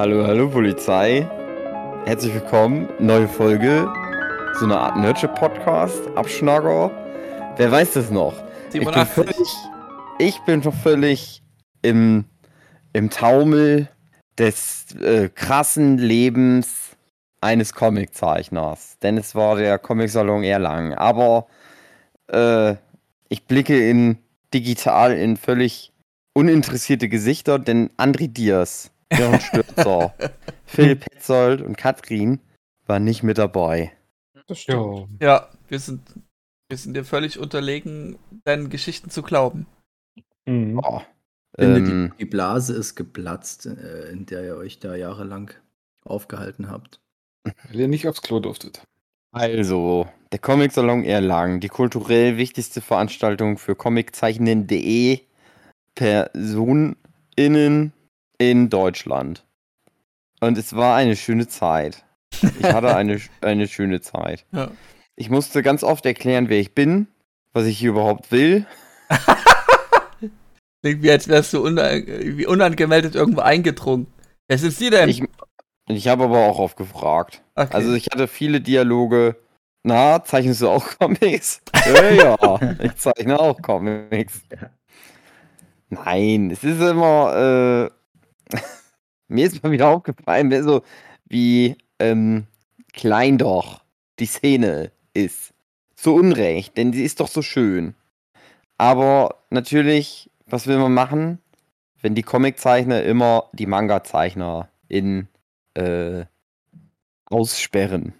Hallo, hallo Polizei. Herzlich willkommen. Neue Folge. So eine Art Nurture-Podcast. Abschnagger. Wer weiß das noch? Ich bin 87. völlig, ich bin schon völlig im, im Taumel des äh, krassen Lebens eines Comiczeichners. Denn es war der Comicsalon Erlangen. Aber äh, ich blicke in digital in völlig uninteressierte Gesichter, denn André Diaz, Jörn Stürzer, Phil Petzold und Katrin waren nicht mit dabei. Das stimmt. Ja, wir sind, wir sind dir völlig unterlegen, deinen Geschichten zu glauben. Mhm. Finde, Ähm, die, die Blase ist geplatzt, äh, in der ihr euch da jahrelang aufgehalten habt. Weil ihr nicht aufs Klo durftet. Also, der Comicsalon Erlangen, die kulturell wichtigste Veranstaltung für Comiczeichnenden.de PersonInnen in Deutschland. Und es war eine schöne Zeit. Ich hatte eine, eine schöne Zeit. Ja. Ich musste ganz oft erklären, wer ich bin, was ich hier überhaupt will. Klingt wie als wärst du una wie unangemeldet irgendwo eingedrungen. Wer sind Sie denn? Ich, ich habe aber auch oft gefragt. okay. Also ich hatte viele Dialoge. Na, zeichnest du auch Comics? ja, ja, ich zeichne auch Comics. Nein, es ist immer, äh, mir ist mal wieder aufgefallen, wer so wie ähm, klein doch die Szene ist. Zu Unrecht, denn sie ist doch so schön. Aber natürlich, was will man machen, wenn die Comiczeichner immer die Manga-Zeichner in äh, aussperren?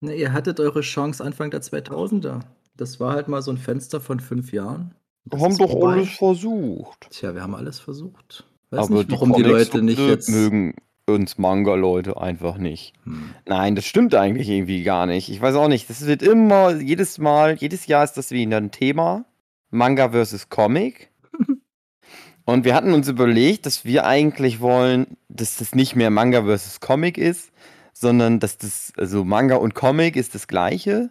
Ne, ihr hattet eure Chance Anfang der 2000er. Das war halt mal so ein Fenster von fünf Jahren. Wir haben doch vorbei. alles versucht. Tja, wir haben alles versucht. Weiß Aber nicht, warum die, Comics Leute nicht jetzt. mögen uns Manga-Leute einfach nicht. Hm. Nein, das stimmt eigentlich irgendwie gar nicht. Ich weiß auch nicht. Das wird immer, jedes Mal, jedes Jahr ist das wieder ein Thema. Manga versus Comic. Und wir hatten uns überlegt, dass wir eigentlich wollen, dass das nicht mehr Manga versus Comic ist, sondern dass das, also Manga und Comic ist das gleiche.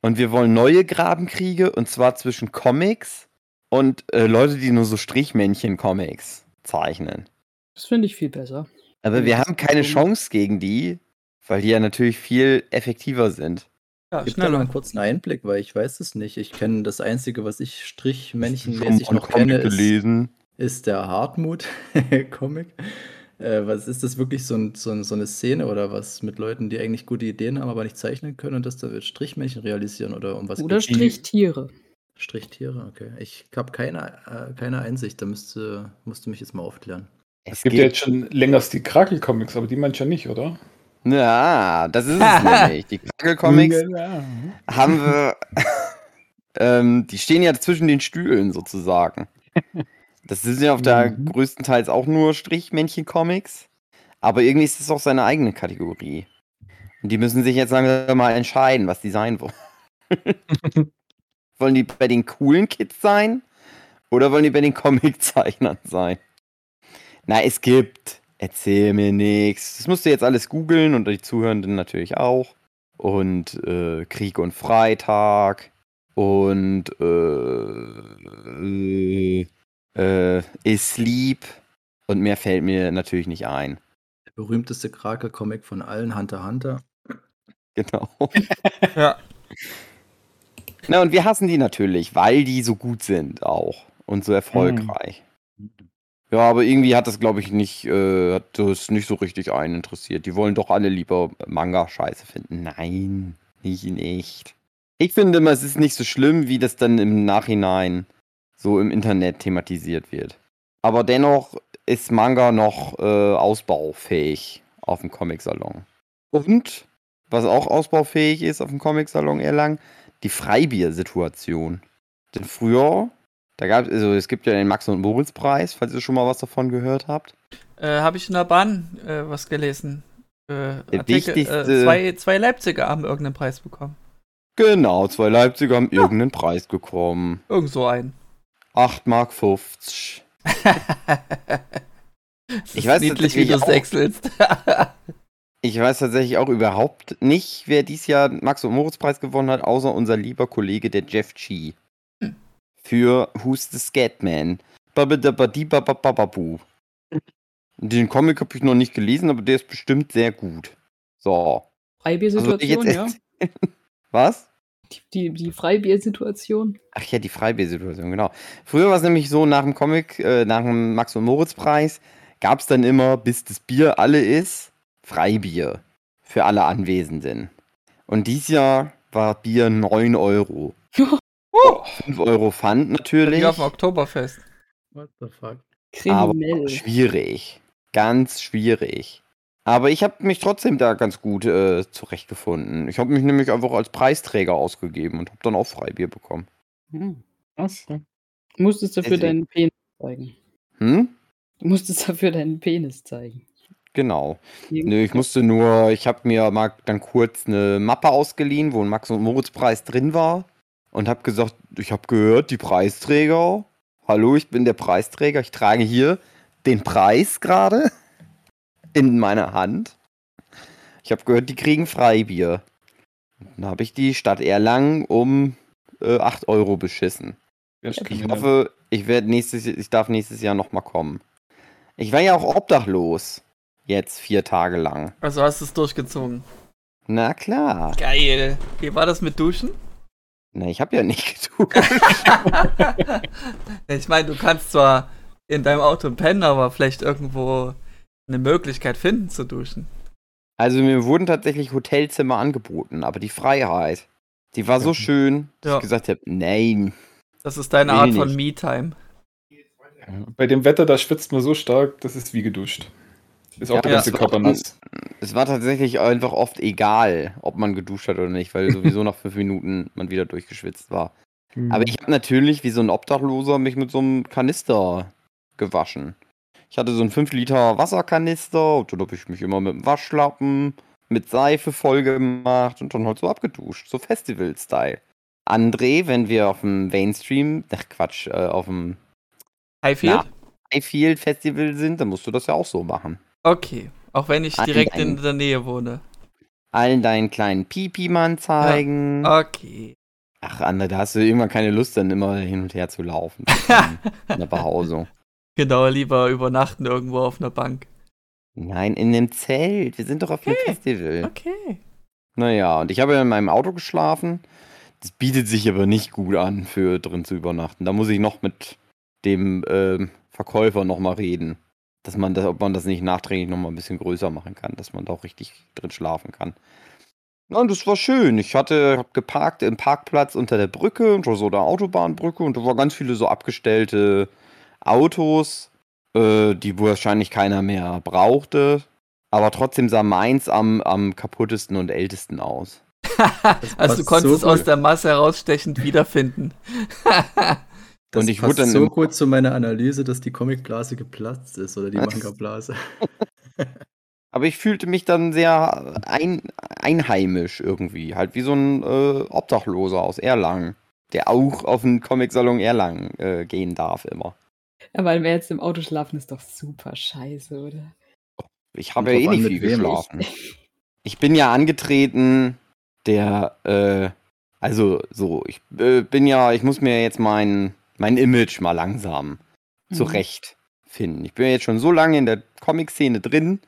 Und wir wollen neue Grabenkriege, und zwar zwischen Comics und äh, Leute, die nur so Strichmännchen-Comics zeichnen. Das finde ich viel besser. Aber wir haben keine Chance gegen die, weil die ja natürlich viel effektiver sind. ja, Gib da mal einen kurzen Einblick, weil ich weiß es nicht. Ich kenne das Einzige, was ich strichmännchenmäßig noch kenne, ist, ist der Hartmut-Comic. Äh, was ist das wirklich so, ein, so, ein, so eine Szene oder was mit Leuten, die eigentlich gute Ideen haben, aber nicht zeichnen können und das da wird Strichmännchen realisieren oder um was Oder? Strichtiere. Strichtiere, okay. Ich habe keine, äh, keine Einsicht, da müsste, musst du mich jetzt mal aufklären. Es Es gibt ja jetzt schon längst die Krakel-Comics, aber die mancher nicht, oder? Ja, das ist es nämlich. Die Krakel-Comics Ja. haben wir. ähm, die stehen ja zwischen den Stühlen sozusagen. Das sind ja auf der Mhm. größtenteils auch nur Strichmännchen-Comics. Aber irgendwie ist es auch seine eigene Kategorie. Und die müssen sich jetzt langsam mal entscheiden, was die sein wollen. wollen die bei den coolen Kids sein? Oder wollen die bei den Comiczeichnern sein? Na, es gibt. Erzähl mir nichts. Das musst du jetzt alles googeln und die Zuhörenden natürlich auch. Und äh, Krieg und Freitag. Und äh, äh, Sleep. Und mehr fällt mir natürlich nicht ein. Der berühmteste Krakel-Comic von allen, Hunter x Hunter. Genau. Ja. Na, und wir hassen die natürlich, weil die so gut sind auch. Und so erfolgreich. Ja, aber irgendwie hat das, glaube ich, nicht, äh, hat das nicht so richtig einen interessiert. Die wollen doch alle lieber Manga-Scheiße finden. Nein, nicht in echt. Ich finde immer, es ist nicht so schlimm, wie das dann im Nachhinein so im Internet thematisiert wird. Aber dennoch ist Manga noch äh, ausbaufähig auf dem Comic-Salon. Und, was auch ausbaufähig ist auf dem Comic-Salon Erlangen, die Freibiersituation. Denn früher, da gab es, also es gibt ja den Max- und Moritz-Preis, falls ihr schon mal was davon gehört habt. Äh, Habe ich in der Bahn äh, was gelesen. Äh, Artikel, äh, zwei, zwei Leipziger haben irgendeinen Preis bekommen. Genau, zwei Leipziger haben irgendeinen Preis bekommen. Irgend so einen. 8 Mark 50. Es Ich weiß niedlich, wie du es wechselst. Ich weiß tatsächlich auch überhaupt nicht, wer dies Jahr den Max- und Moritz-Preis gewonnen hat, außer unser lieber Kollege, der Jeff G. Hm. Für Who's the Scatman? Babadabadibabababu. Den Comic habe ich noch nicht gelesen, aber der ist bestimmt sehr gut. So. Freibier-Situation, jetzt ja. Was? Die, die, die Freibier-Situation. Ach ja, die Freibier-Situation, genau. Früher war es nämlich so, nach dem Comic, äh, nach dem Max- und Moritz-Preis, gab es dann immer, bis das Bier alle ist, Freibier für alle Anwesenden. Und dieses Jahr war Bier 9 Euro. 5 Euro Pfand natürlich, Wie auf dem Oktoberfest. What the fuck? aber Kriminell. schwierig. Ganz schwierig. Aber ich habe mich trotzdem da ganz gut äh, zurechtgefunden. Ich habe mich nämlich einfach als Preisträger ausgegeben und habe dann auch Freibier bekommen. Hm. Was? Du musstest dafür Deswegen. deinen Penis zeigen. Hm? Du musstest dafür deinen Penis zeigen. Genau. Nö, ich musste nur, ich habe mir mal dann kurz eine Mappe ausgeliehen, wo ein Max- und Moritz-Preis drin war und habe gesagt, ich habe gehört, die Preisträger, hallo, ich bin der Preisträger, ich trage hier den Preis gerade in meiner Hand. Ich habe gehört, die kriegen Freibier. Dann habe ich die Stadt Erlangen um äh, 8 Euro beschissen. Ich hoffe, ich werde nächstes, ich darf nächstes Jahr nochmal kommen. Ich war ja auch obdachlos. Jetzt vier Tage lang. Also hast du es durchgezogen. Na klar. Geil. Wie war das mit Duschen? Na, ich habe ja nicht getan. ich meine, du kannst zwar in deinem Auto pennen, aber vielleicht irgendwo eine Möglichkeit finden zu duschen. Also mir wurden tatsächlich Hotelzimmer angeboten, aber die Freiheit, die war so Ja. schön, dass Ja. ich gesagt habe, nein. Das ist deine Art von Me-Time. Bei dem Wetter, da schwitzt man so stark, das ist wie geduscht. Ist auch Ja, der ganze. Körper nass. Es war tatsächlich einfach oft egal, ob man geduscht hat oder nicht, weil sowieso nach fünf Minuten man wieder durchgeschwitzt war. Hm. Aber ich habe natürlich wie so ein Obdachloser mich mit so einem Kanister gewaschen. Ich hatte so einen 5 Liter Wasserkanister und dann habe ich mich immer mit dem Waschlappen, mit Seife voll gemacht und dann halt so abgeduscht. So Festival-Style. André, wenn wir auf dem Mainstream, ach Quatsch, äh, auf dem Highfield? Highfield Festival sind, dann musst du das ja auch so machen. Okay. Auch wenn ich direkt ein- in der Nähe wohne. Allen deinen kleinen Pipi-Mann zeigen. Okay. Ach, André, da hast du irgendwann keine Lust, dann immer hin und her zu laufen. in der Behausung. Genau, lieber übernachten irgendwo auf einer Bank. Nein, in dem Zelt. Wir sind doch auf einem Okay. Festival. Okay. Naja, und ich habe ja in meinem Auto geschlafen. Das bietet sich aber nicht gut an, für drin zu übernachten. Da muss ich noch mit dem ähm, Verkäufer nochmal reden. Dass man das, ob man das nicht nachträglich nochmal ein bisschen größer machen kann, dass man da auch richtig drin schlafen kann. Ja, und das war schön. Ich hatte hab geparkt im Parkplatz unter der Brücke, unter so der Autobahnbrücke, und da waren ganz viele so abgestellte Autos, äh, die wahrscheinlich keiner mehr brauchte. Aber trotzdem sah meins am, am kaputtesten und ältesten aus. also du konntest es so aus der Masse herausstechend wiederfinden. Das Und ich passt wurde dann so gut zu meiner Analyse, dass die Comicblase geplatzt ist oder die? Manga-Blase. Aber ich fühlte mich dann sehr ein, einheimisch irgendwie. Halt wie so ein äh, Obdachloser aus Erlangen, der auch auf den Comicsalon Erlangen äh, gehen darf immer. Aber wenn wir jetzt im Auto schlafen, ist doch super scheiße, oder? Ich habe ja eh nicht viel geschlafen. Ich bin ja angetreten, der, äh, also so, ich äh, bin ja, ich muss mir jetzt mein, mein Image mal langsam Mhm. zurechtfinden. Ich bin ja jetzt schon so lange in der Comic-Szene drin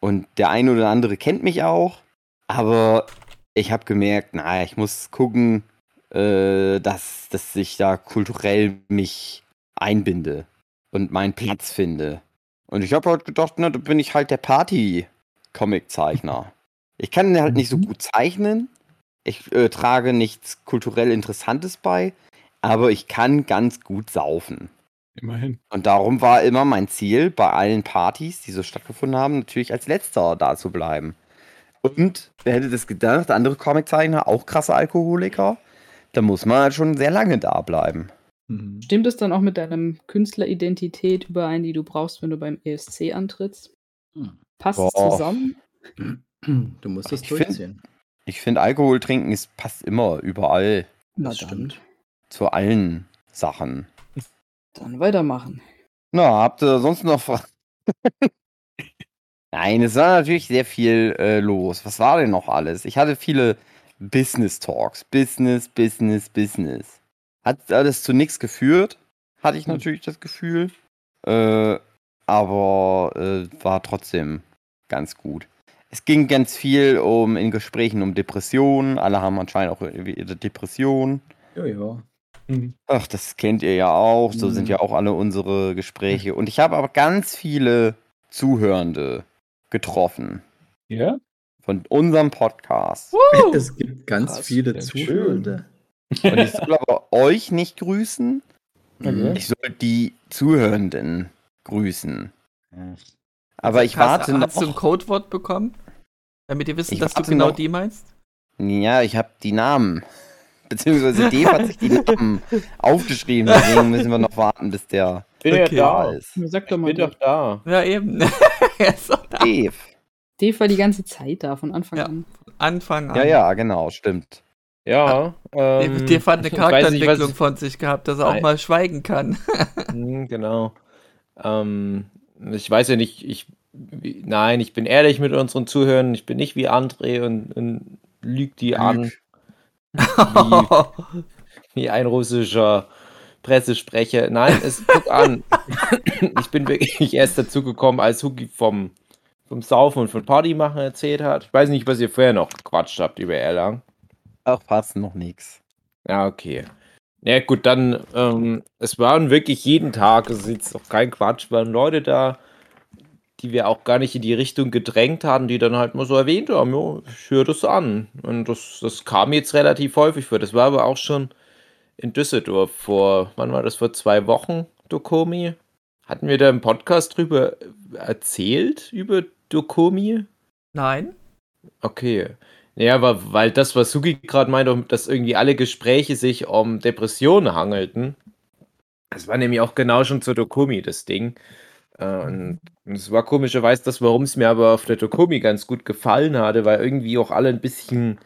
und der eine oder andere kennt mich auch, aber ich habe gemerkt, naja, ich muss gucken, äh, dass, dass ich da kulturell mich einbinde und meinen Platz finde. Und ich habe halt gedacht, na, da bin ich halt der Party-Comic-Zeichner. Ich kann halt nicht so Mhm. gut zeichnen. Ich äh, trage nichts kulturell Interessantes bei, aber ich kann ganz gut saufen. Immerhin. Und darum war immer mein Ziel, bei allen Partys, die so stattgefunden haben, natürlich als letzter da zu bleiben. Und wer hätte das gedacht, andere Comiczeichner, auch krasse Alkoholiker, da muss man halt schon sehr lange da bleiben. Mhm. Stimmt es dann auch mit deinem Künstleridentität überein, die du brauchst, wenn du beim ESC antrittst? Passt es Boah. zusammen? Du musst das Ich find- durchziehen. Ich finde, Alkohol trinken ist, passt immer, überall, Na Das dann, stimmt. Zu allen Sachen. dann weitermachen. Na, habt ihr sonst noch Fragen? Nein, es war natürlich sehr viel äh, los. Was war denn noch alles? Ich hatte viele Business Talks. Business, Business, Business. Hat alles zu nichts geführt, hatte ich Hm. natürlich das Gefühl. Äh, aber äh, war trotzdem ganz gut. Es ging ganz viel um in Gesprächen um Depressionen. Alle haben anscheinend auch ihre Depression. Ja, ja. Ach, das kennt ihr ja auch. So sind Mhm. ja auch alle unsere Gespräche. Und ich habe aber ganz viele Zuhörende getroffen Ja? von unserem Podcast. Es gibt ganz Krass, viele Zuhörende. Und ich soll aber euch nicht grüßen. Okay. Ich soll die Zuhörenden grüßen. Aber ich hast, warte Hast du ein noch. Codewort bekommen? Damit ihr wisst, Ich dass du warte genau noch. die meinst? Ja, ich habe die Namen. Beziehungsweise Dave hat sich die Namen aufgeschrieben. Deswegen müssen wir noch warten, bis der Bin Okay. ja da ist. Sag doch Ich mal, bin doch da. Ja, eben. Er ist doch da. Dave. Dave war die ganze Zeit da, von Anfang Ja. an. Anfang an. Ja, ja, genau, stimmt. Ja. Der, Ähm, der hat eine ich weiß nicht, Charakterentwicklung was- von sich gehabt, dass er auch mal schweigen kann. Hm, genau. Ähm, ich weiß ja nicht, ich, wie- nein, ich bin ehrlich mit unseren Zuhörern. Ich bin nicht wie André und, und lügt die an, wie, wie ein russischer Pressesprecher. Nein, es guck an. ich bin wirklich erst dazu gekommen, als Hugi vom, vom Saufen und von Party machen erzählt hat. Ich weiß nicht, was ihr vorher noch gequatscht habt über Erlangen. Ach, passt noch nichts. Ja, okay. Ja, gut, dann, ähm, es waren wirklich jeden Tag, es ist jetzt auch kein Quatsch, waren Leute da, die wir auch gar nicht in die Richtung gedrängt hatten, die dann halt mal so erwähnt haben, ja, ich höre das an. Und das, das kam jetzt relativ häufig vor. Das war aber auch schon in Düsseldorf vor, wann war das, vor zwei Wochen, Dokomi? Hatten wir da im Podcast drüber erzählt, über Dokomi? Nein? Okay. Ja, aber weil das, was Sugi gerade meinte, dass irgendwie alle Gespräche sich um Depressionen hangelten. Das war nämlich auch genau schon zur Dokomi, das Ding. Äh, Und es war komischerweise das, warum es mir aber auf der Dokomi ganz gut gefallen hatte, weil irgendwie auch alle ein bisschen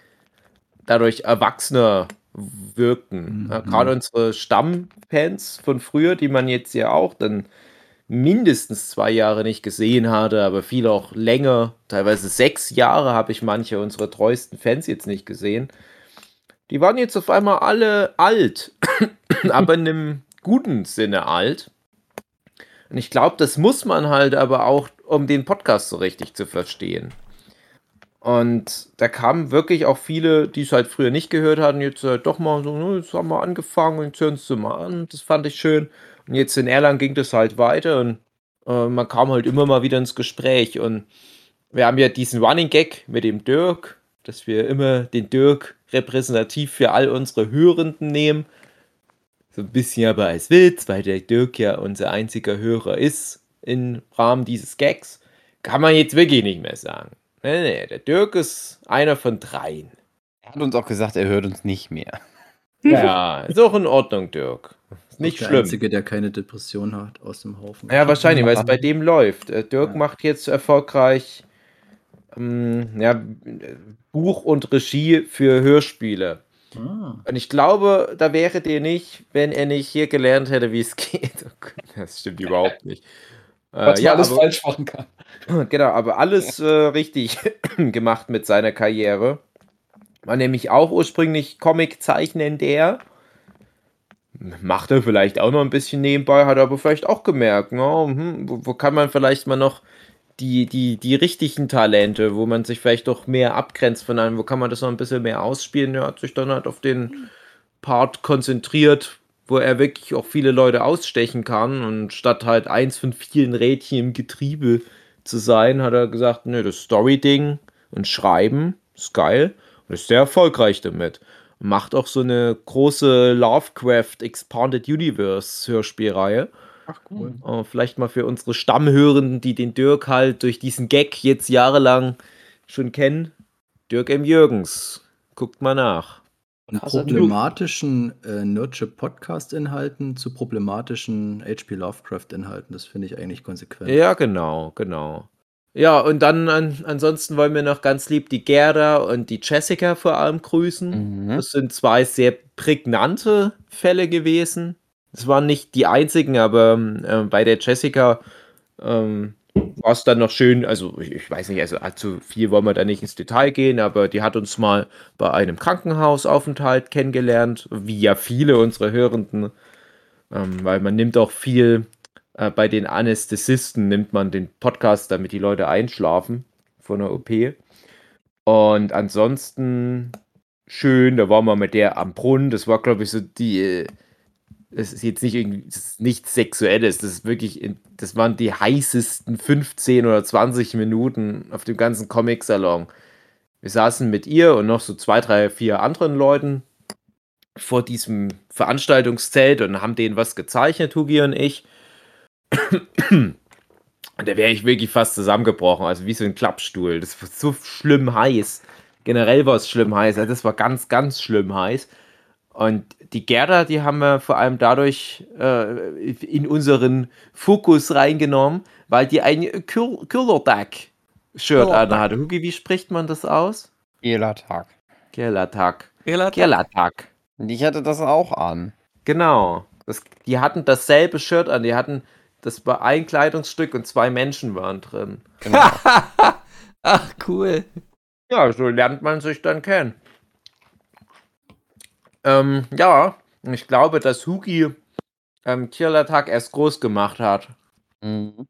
dadurch erwachsener wirkten. Mhm. Gerade unsere Stammfans von früher, die man jetzt ja auch dann mindestens zwei Jahre nicht gesehen hatte, aber viele auch länger, teilweise sechs Jahre habe ich manche unserer treuesten Fans jetzt nicht gesehen. Die waren jetzt auf einmal alle alt, aber in einem guten Sinne alt. Und ich glaube, das muss man halt aber auch, um den Podcast so richtig zu verstehen. Und da kamen wirklich auch viele, die es halt früher nicht gehört hatten, jetzt halt doch mal so, jetzt haben wir angefangen und jetzt hören sie mal an. Das fand ich schön. Und jetzt in Erlangen ging das halt weiter und äh, man kam halt immer mal wieder ins Gespräch. Und wir haben ja diesen Running Gag mit dem Dirk, dass wir immer den Dirk repräsentativ für all unsere Hörenden nehmen. So ein bisschen aber als Witz, weil der Dirk ja unser einziger Hörer ist im Rahmen dieses Gags. Kann man jetzt wirklich nicht mehr sagen. Nee, nee, der Dirk ist einer von dreien. Er hat uns auch gesagt, er hört uns nicht mehr. Ja, ist auch in Ordnung, Dirk. Ist nicht der schlimm. Einzige, der keine Depression hat aus dem Haufen. Ja, wahrscheinlich, weil es bei dem läuft. Äh, Dirk Ja. macht jetzt erfolgreich ähm, ja, Buch und Regie für Hörspiele. Ah. Und ich glaube, da wäre der nicht, wenn er nicht hier gelernt hätte, wie es geht. Oh Das stimmt überhaupt nicht. Äh, Was man ja, alles aber, falsch machen kann. genau, aber alles äh, richtig gemacht mit seiner Karriere. War nämlich auch ursprünglich Comiczeichner der. Macht er vielleicht auch noch ein bisschen nebenbei, hat er aber vielleicht auch gemerkt, na, hm, wo, wo kann man vielleicht mal noch die, die, die richtigen Talente, wo man sich vielleicht doch mehr abgrenzt von einem, wo kann man das noch ein bisschen mehr ausspielen. Er hat sich dann halt auf den Part konzentriert, wo er wirklich auch viele Leute ausstechen kann und statt halt eins von vielen Rädchen im Getriebe zu sein, hat er gesagt, ne, das Story-Ding und Schreiben ist geil und ist sehr erfolgreich damit. Macht auch so eine große Lovecraft Expanded Universe Hörspielreihe. Ach, cool. Äh, vielleicht mal für unsere Stammhörenden, die den Dirk halt durch diesen Gag jetzt jahrelang schon kennen. Dirk M. Jürgens. Guckt mal nach. Von Also, problematischen äh, Nurture-Podcast-Inhalten zu problematischen H.P. Lovecraft-Inhalten. Das finde ich eigentlich konsequent. Ja, genau, genau. Ja, und dann an, ansonsten wollen wir noch ganz lieb die Gerda und die Jessica vor allem grüßen. Mhm. Das sind zwei sehr prägnante Fälle gewesen. Es waren nicht die einzigen, aber ähm, äh, bei der Jessica ähm, war es dann noch schön, also ich, ich weiß nicht, also allzu viel wollen wir da nicht ins Detail gehen, aber die hat uns mal bei einem Krankenhausaufenthalt kennengelernt, wie ja viele unserer Hörenden, ähm, weil man nimmt auch viel Äh, bei den Anästhesisten nimmt man den Podcast, damit die Leute einschlafen von der OP. Und ansonsten schön, da waren wir mit der am Brunnen. Das war, glaube ich, so die. Das ist jetzt nicht irgendwie nichts Sexuelles. Das ist wirklich, das waren die heißesten 15 oder 20 Minuten auf dem ganzen Comic-Salon. Wir saßen mit ihr und noch so zwei, drei, vier anderen Leuten vor diesem Veranstaltungszelt und haben denen was gezeichnet, Hugi und ich. Und da wäre ich wirklich fast zusammengebrochen, also wie so ein Klappstuhl. Das war so schlimm heiß. Generell war es schlimm heiß, also das war ganz, ganz schlimm heiß. Und die Gerda, die haben wir vor allem dadurch äh, in unseren Fokus reingenommen, weil die ein Kürlertag-Shirt anhatte. Hugi, wie spricht man das aus? Gelatak. Gelatak. Gelatak. Ich hatte das auch an. Genau. Das, die hatten dasselbe Shirt an. Die hatten, das war ein Kleidungsstück und zwei Menschen waren drin. Genau. Ach, cool. Ja, so lernt man sich dann kennen. Ähm, ja, ich glaube, dass Hugi ähm, Tierlertag erst groß gemacht hat. Mhm.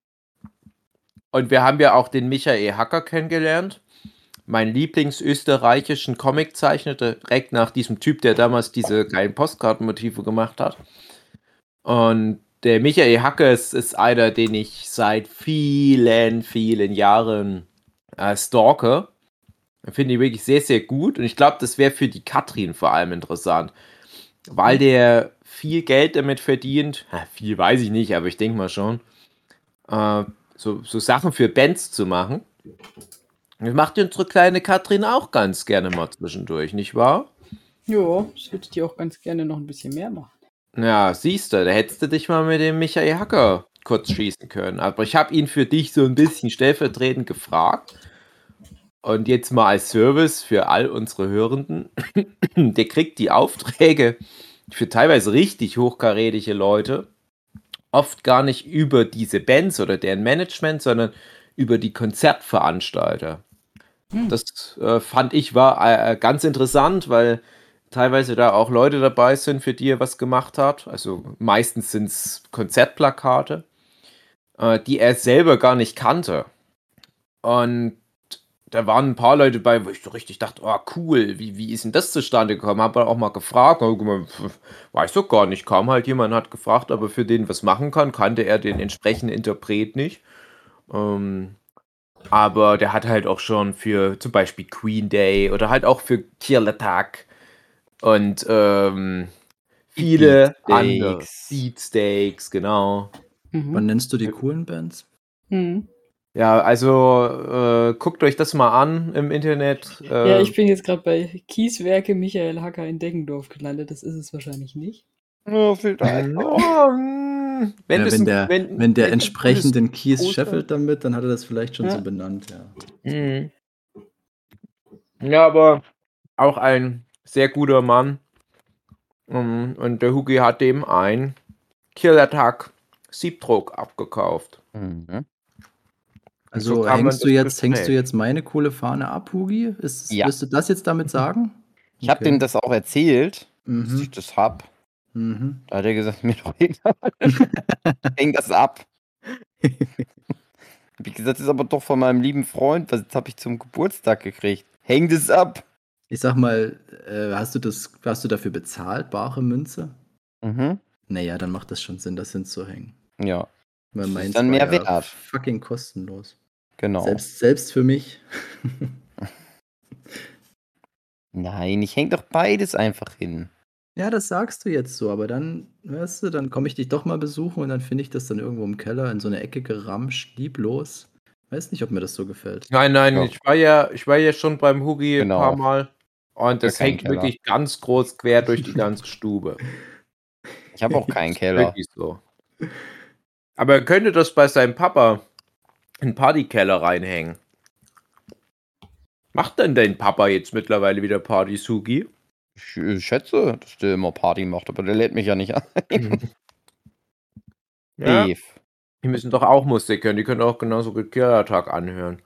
Und wir haben ja auch den Michael Hacker kennengelernt. Mein Lieblingsösterreichischen Comiczeichner, direkt nach diesem Typ, der damals diese geilen Postkartenmotive gemacht hat. Und der Michael Hacker ist, ist einer, den ich seit vielen, vielen Jahren äh, stalke. Finde ich wirklich sehr, sehr gut. Und ich glaube, das wäre für die Katrin vor allem interessant. Weil der viel Geld damit verdient. Ja, viel weiß ich nicht, aber ich denke mal schon. Äh, so, so Sachen für Bands zu machen. Das macht unsere kleine Katrin auch ganz gerne mal zwischendurch, nicht wahr? Ja, das würde ich dir auch ganz gerne noch ein bisschen mehr machen. Ja, siehst du, da hättest du dich mal mit dem Michael Hacker kurz schießen können. Aber ich habe ihn für dich so ein bisschen stellvertretend gefragt. Und jetzt mal als Service für all unsere Hörenden. Der kriegt die Aufträge für teilweise richtig hochkarätige Leute. Oft gar nicht über diese Bands oder deren Management, sondern über die Konzertveranstalter. Hm. Das äh, fand ich war äh, ganz interessant, weil teilweise da auch Leute dabei sind, für die er was gemacht hat. Also meistens sind es Konzertplakate, äh, die er selber gar nicht kannte. Und da waren ein paar Leute bei, wo ich so richtig dachte, oh cool, wie, wie ist denn das zustande gekommen? Habe auch mal gefragt, weiß doch gar nicht, kam halt jemand, hat gefragt, ob er für den was machen kann, kannte er den entsprechenden Interpret nicht. Ähm, aber der hat halt auch schon für zum Beispiel Queen Day oder halt auch für Kierletag und ähm, viele Beatsteaks. andere Beatsteaks, genau. Mhm. Wann nennst du die coolen Bands? Mhm. Ja, also äh, guckt euch das mal an im Internet. Äh, Ja, ich bin jetzt gerade bei Kieswerke Michael Hacker in Deggendorf gelandet. Das ist es wahrscheinlich nicht. Vielleicht. Ja, hm, wenn, ja, wenn, der, wenn- wenn, der wenn ein entsprechend den Kies scheffelt damit, dann hat er das vielleicht schon Ja. so benannt, ja. Mhm. Ja, aber auch ein sehr guter Mann. Um, Und der Hugi hat dem ein Killer-Tag Siebdruck abgekauft. Mhm. Also So hängst du jetzt, hängst du jetzt meine coole Fahne ab, Hugi? Ist, Ja. Willst du das jetzt damit sagen? Ich habe Okay. dem das auch erzählt, dass Mhm. ich das hab. Mhm. Da hat er gesagt, mir doch egal. Häng das ab. Hab ich gesagt, das ist aber doch von meinem lieben Freund, was habe ich zum Geburtstag gekriegt. Häng das ab. Ich sag mal, äh, hast du das, hast du dafür bezahlt, bare Münze? Mhm. Naja, dann macht das schon Sinn, das hinzuhängen. Ja, Weil Das ist meins dann mehr ja wert. fucking kostenlos. Genau. Selbst, selbst für mich. Nein, ich häng doch beides einfach hin. ja, das sagst du jetzt so, aber dann, weißt du, dann komme ich dich doch mal besuchen und dann finde ich das dann irgendwo im Keller in so eine Ecke geramscht, lieblos. Weiß nicht, ob mir das so gefällt. Nein, nein, Ja. ich war ja, ich war ja schon beim Hugi Genau. ein paar Mal. Und das hängt Keller. wirklich ganz groß quer durch die ganze Stube. Ich habe auch keinen Keller. Wirklich so. Aber er könnte das bei seinem Papa in den Partykeller reinhängen. Macht denn dein Papa jetzt mittlerweile wieder Party, Sugi? Ich äh, schätze, dass der immer Party macht, aber der lädt mich ja nicht ein. Ja, Dave. die müssen doch auch Musik hören. Die können auch genauso gut Killertag anhören.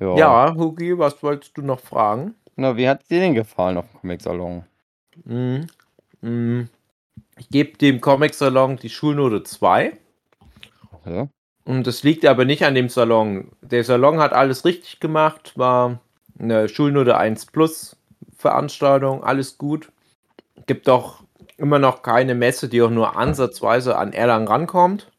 Ja. Ja, Hugi, was wolltest du noch fragen? Na, wie hat dir denn gefallen auf dem Comic-Salon? Mhm. Mhm. Ich gebe dem Comic-Salon die Schulnote 2. Ja. Und das liegt aber nicht an dem Salon. Der Salon hat alles richtig gemacht, war eine Schulnote 1 Plus Veranstaltung, alles gut. Gibt auch immer noch keine Messe, die auch nur ansatzweise an Erlangen rankommt.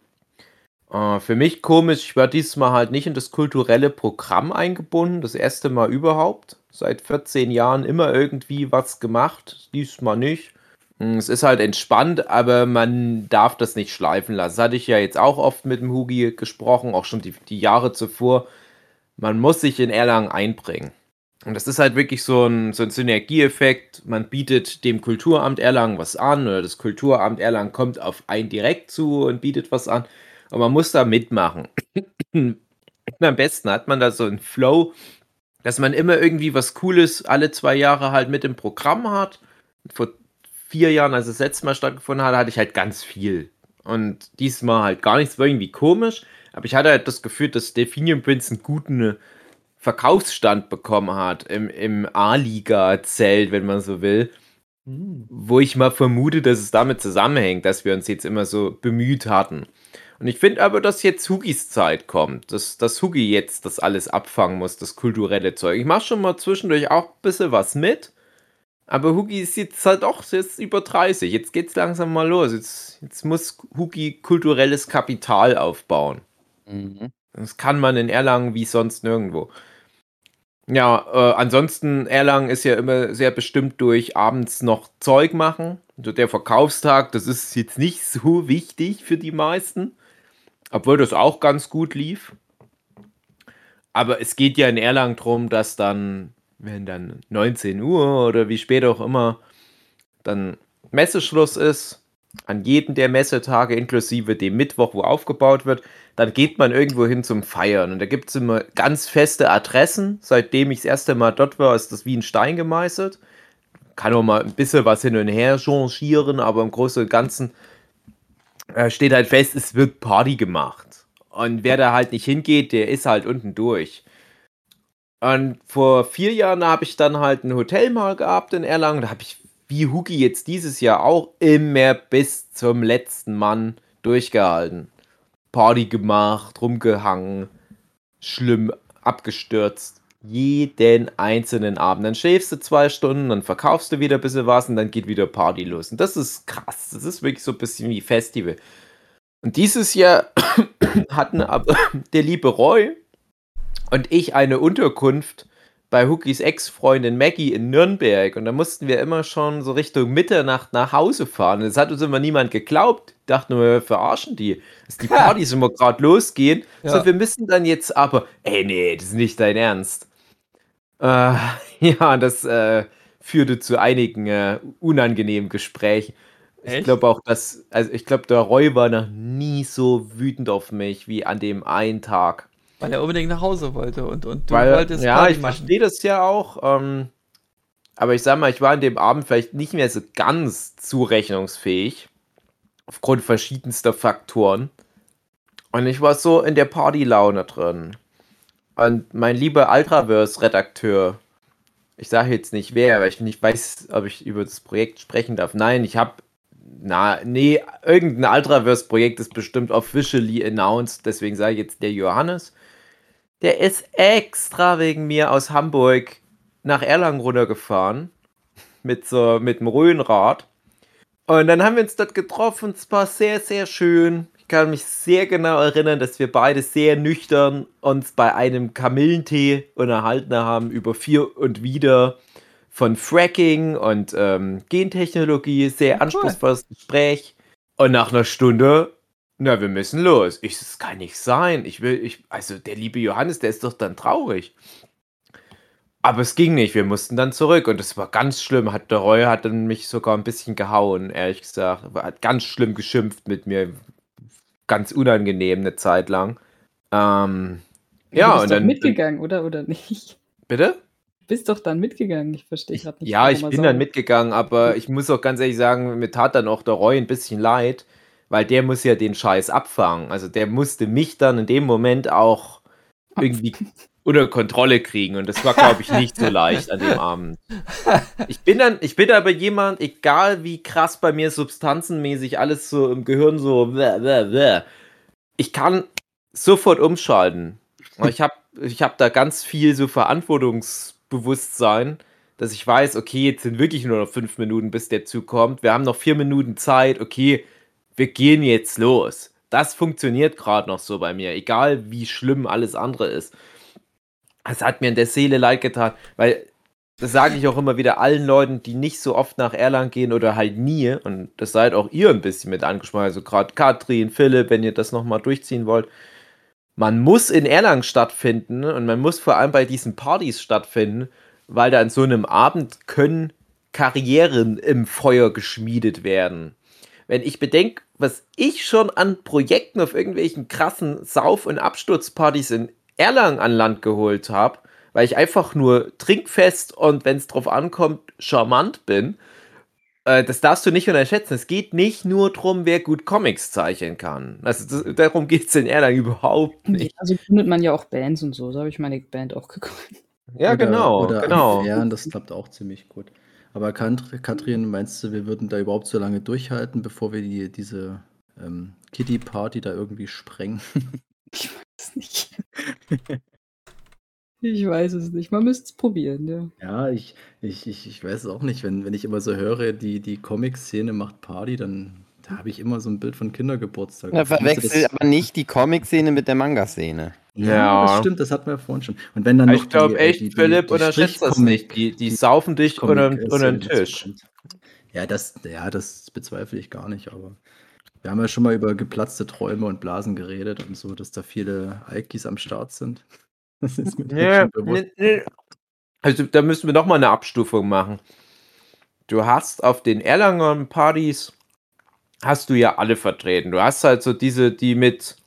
Äh, für mich komisch, ich war diesmal halt nicht in das kulturelle Programm eingebunden, das erste Mal überhaupt. Seit 14 Jahren immer irgendwie was gemacht, diesmal nicht. Hm, Es ist halt entspannt, aber man darf das nicht schleifen lassen. Das hatte ich ja jetzt auch oft mit dem Hugi gesprochen, auch schon die, die Jahre zuvor. Man muss sich in Erlangen einbringen. Und das ist halt wirklich so ein, so ein Synergieeffekt. Man bietet dem Kulturamt Erlangen was an oder das Kulturamt Erlangen kommt auf einen direkt zu und bietet was an. Und man muss da mitmachen. Am besten hat man da so einen Flow, dass man immer irgendwie was Cooles alle zwei Jahre halt mit im Programm hat. Vor vier Jahren, als es das letzte Mal stattgefunden hat, hatte ich halt ganz viel. Und diesmal halt gar nichts, war irgendwie komisch. Aber ich hatte halt das Gefühl, dass Delphinium Prince einen guten Verkaufsstand bekommen hat im, im A-Liga-Zelt, wenn man so will. Wo ich mal vermute, dass es damit zusammenhängt, dass wir uns jetzt immer so bemüht hatten. Und ich finde aber, dass jetzt Hugis Zeit kommt, dass, dass Hugi jetzt das alles abfangen muss, das kulturelle Zeug. Ich mache schon mal zwischendurch auch ein bisschen was mit, aber Hugi ist jetzt halt auch jetzt über 30. Jetzt geht's langsam mal los. Jetzt, jetzt muss Hugi kulturelles Kapital aufbauen. Mhm. Das kann man in Erlangen wie sonst nirgendwo. Ja, äh, ansonsten, Erlangen ist ja immer sehr bestimmt durch abends noch Zeug machen. Also der Verkaufstag, das ist jetzt nicht so wichtig für die meisten. Obwohl das auch ganz gut lief. Aber es geht ja in Erlangen darum, dass dann, wenn dann 19 Uhr oder wie spät auch immer, dann Messeschluss ist, an jedem der Messetage, inklusive dem Mittwoch, wo aufgebaut wird, dann geht man irgendwo hin zum Feiern. Und da gibt es immer ganz feste Adressen. Seitdem ich das erste Mal dort war, ist das wie ein Stein gemeißelt. Kann auch mal ein bisschen was hin und her changieren, aber im Großen und Ganzen äh, steht halt fest, es wird Party gemacht. Und wer da halt nicht hingeht, der ist halt unten durch. Und vor vier Jahren habe ich dann halt ein Hotel mal gehabt in Erlangen. Da habe ich wie Hugi jetzt dieses Jahr auch immer bis zum letzten Mann durchgehalten. Party gemacht, rumgehangen, schlimm abgestürzt. Jeden einzelnen Abend. Dann schläfst du zwei Stunden, dann verkaufst du wieder ein bisschen was und dann geht wieder Party los. Und das ist krass. Das ist wirklich so ein bisschen wie Festival. Und dieses Jahr hatten aber der liebe Roy und ich eine Unterkunft bei Hookys Ex-Freundin Maggie in Nürnberg und da mussten wir immer schon so Richtung Mitternacht nach Hause fahren. Das hat uns immer niemand geglaubt. Dachten wir, wir verarschen die. Dass die Partys immer gerade losgehen. Ja. So, wir müssen dann jetzt aber, ey, nee, das ist nicht dein Ernst. Äh, ja, das äh, führte zu einigen äh, unangenehmen Gesprächen. Ich Echt? glaube auch, dass, also ich glaube, der Roy war noch nie so wütend auf mich wie an dem einen Tag. Weil er unbedingt nach Hause wollte und, und du Weil, wolltest ja, Party ich verstehe das ja auch. Ähm, aber ich sag mal, ich war an dem Abend vielleicht nicht mehr so ganz zurechnungsfähig. Aufgrund verschiedenster Faktoren. Und ich war so in der Partylaune drin. Und mein lieber Ultraverse-Redakteur, ich sage jetzt nicht wer, weil ich nicht weiß, ob ich über das Projekt sprechen darf. Nein, ich habe, na, nee, irgendein Ultraverse-Projekt ist bestimmt officially announced, deswegen sage ich jetzt der Johannes. Der ist extra wegen mir aus Hamburg nach Erlangen runtergefahren. Mit so, mit dem Rhönrad. Und dann haben wir uns dort getroffen. Es war sehr, sehr schön. Ich kann mich sehr genau erinnern, dass wir beide sehr nüchtern uns bei einem Kamillentee unterhalten haben über Vier und Wieder von Fracking und ähm, Gentechnologie. Sehr anspruchsvolles Gespräch. Und nach einer Stunde, na, wir müssen los. Ich, das kann nicht sein. Ich will, ich, also der liebe Johannes, der ist doch dann traurig. Aber es ging nicht, wir mussten dann zurück und es war ganz schlimm. Hat der Roy hat dann mich sogar ein bisschen gehauen, ehrlich gesagt. Hat ganz schlimm geschimpft mit mir. Ganz unangenehm eine Zeit lang. Ähm, Du ja, bist und dann. mitgegangen, oder? Oder nicht? Bitte? Du bist doch dann mitgegangen. Ich verstehe gerade nicht. Ja, ich bin sauer dann mitgegangen, aber ich muss auch ganz ehrlich sagen, mir tat dann auch der Roy ein bisschen leid, weil der muss ja den Scheiß abfangen. Also der musste mich dann in dem Moment auch irgendwie unter Kontrolle kriegen und das war, glaube ich, nicht so leicht an dem Abend. Ich bin dann, ich bin aber jemand, egal wie krass bei mir substanzenmäßig alles so im Gehirn so, bäh, bäh, bäh, ich kann sofort umschalten. Ich habe ich hab da ganz viel so Verantwortungsbewusstsein, dass ich weiß, okay, jetzt sind wirklich nur noch fünf Minuten, bis der Zug kommt. Wir haben noch vier Minuten Zeit, okay, wir gehen jetzt los. Das funktioniert gerade noch so bei mir, egal wie schlimm alles andere ist. Es hat mir in der Seele leid getan, weil das sage ich auch immer wieder allen Leuten, die nicht so oft nach Erlangen gehen oder halt nie. Und das seid auch ihr ein bisschen mit angesprochen. Also gerade Katrin, Philipp, wenn ihr das nochmal durchziehen wollt. Man muss in Erlangen stattfinden und man muss vor allem bei diesen Partys stattfinden, weil da an so einem Abend können Karrieren im Feuer geschmiedet werden. Wenn ich bedenke, was ich schon an Projekten auf irgendwelchen krassen Sauf- und Absturzpartys in Erlangen an Land geholt habe, weil ich einfach nur trinkfest und wenn es drauf ankommt, charmant bin. Äh, das darfst du nicht unterschätzen. Es geht nicht nur darum, wer gut Comics zeichnen kann. Also das, darum geht es in Erlangen überhaupt nicht. Also findet man ja auch Bands und so. So habe ich meine Band auch gegründet. Ja, Oder- genau, Oder genau. Ja, das klappt auch ziemlich gut. Aber Kat- Katrin, meinst du, wir würden da überhaupt so lange durchhalten, bevor wir die, diese ähm, Kitty-Party da irgendwie sprengen? Ich weiß es nicht. ich weiß es nicht. Man müsste es probieren, ja. Ja, ich, ich, ich, ich weiß es auch nicht. Wenn, wenn ich immer so höre, die, die Comic-Szene macht Party, dann da habe ich immer so ein Bild von Kindergeburtstag. Ja, verwechsel das- aber nicht die Comic-Szene mit der Manga-Szene. Ja, Ja. das stimmt, das hatten wir ja vorhin schon. Und wenn dann noch Ich glaube die, äh, echt, die, die, Philipp die unterschätzt das nicht. Die, die saufen dich unter, unter den Tisch. Ja, das, ja, das bezweifle ich gar nicht, aber wir haben ja schon mal über geplatzte Träume und Blasen geredet und so, dass da viele Alkis am Start sind. Das ist mir schon bewusst. ne, ne. Also da müssen wir nochmal eine Abstufung machen. Du hast auf den Erlanger Partys hast du ja alle vertreten. Du hast halt so diese, die mit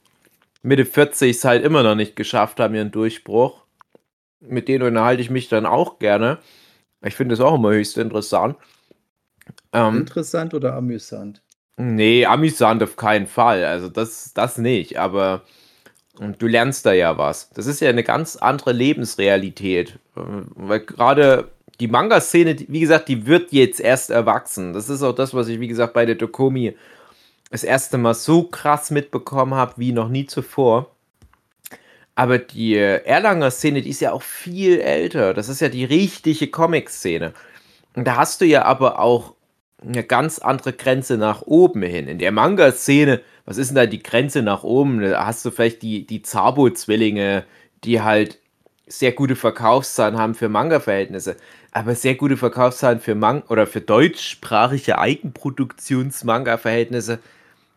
Mitte 40 es halt immer noch nicht geschafft haben, ihren Durchbruch. Mit denen unterhalte ich mich dann auch gerne. Ich finde das auch immer höchst interessant. Ähm, Interessant oder amüsant? Nee, amüsant auf keinen Fall. Also das, das nicht, aber du lernst da ja was. Das ist ja eine ganz andere Lebensrealität. Äh, Weil gerade die Manga-Szene, wie gesagt, die wird jetzt erst erwachsen. Das ist auch das, was ich, wie gesagt, bei der Dokomi das erste Mal so krass mitbekommen habe, wie noch nie zuvor. Aber die Erlanger Szene, die ist ja auch viel älter. Das ist ja die richtige Comic-Szene. Und da hast du ja aber auch eine ganz andere Grenze nach oben hin. In der Manga-Szene, was ist denn da die Grenze nach oben? Da hast du vielleicht die, die Zabo-Zwillinge, die halt sehr gute Verkaufszahlen haben für Manga-Verhältnisse, aber sehr gute Verkaufszahlen für Mang oder für deutschsprachige Eigenproduktions-Manga-Verhältnisse,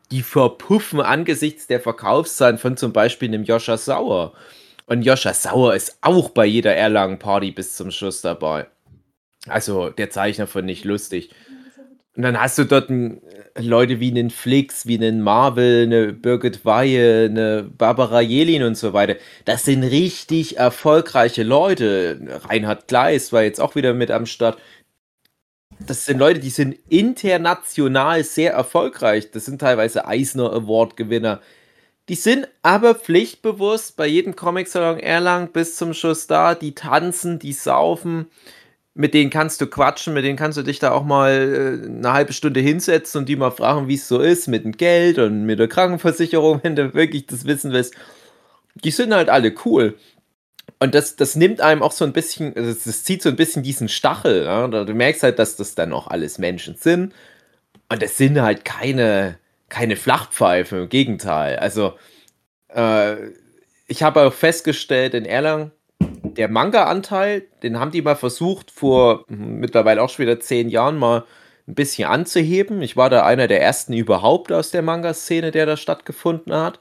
die verpuffen angesichts der Verkaufszahlen von zum Beispiel einem Joscha Sauer. Und Joscha Sauer ist auch bei jeder Erlangen-Party bis zum Schluss dabei. Also der Zeichner von nicht lustig. Und dann hast du dort ein, Leute wie einen Flix, wie einen Marvel, eine Birgit Weihe, eine Barbara Jelin und so weiter. Das sind richtig erfolgreiche Leute. Reinhard Gleis war jetzt auch wieder mit am Start. Das sind Leute, die sind international sehr erfolgreich. Das sind teilweise Eisner Award Gewinner. Die sind aber pflichtbewusst bei jedem Comic-Salon Erlangen bis zum Schluss da. Die tanzen, die saufen mit denen kannst du quatschen, mit denen kannst du dich da auch mal äh, eine halbe Stunde hinsetzen und die mal fragen, wie es so ist mit dem Geld und mit der Krankenversicherung, wenn du wirklich das wissen willst. Die sind halt alle cool. Und das, das nimmt einem auch so ein bisschen, also das, das zieht so ein bisschen diesen Stachel. Ja? Du merkst halt, dass das dann auch alles Menschen sind. Und das sind halt keine, keine Flachpfeifen, im Gegenteil. Also, äh, ich habe auch festgestellt in Erlangen, der Manga-Anteil, den haben die mal versucht, vor hm, mittlerweile auch schon wieder zehn Jahren mal ein bisschen anzuheben. Ich war da einer der ersten überhaupt aus der Manga-Szene, der da stattgefunden hat.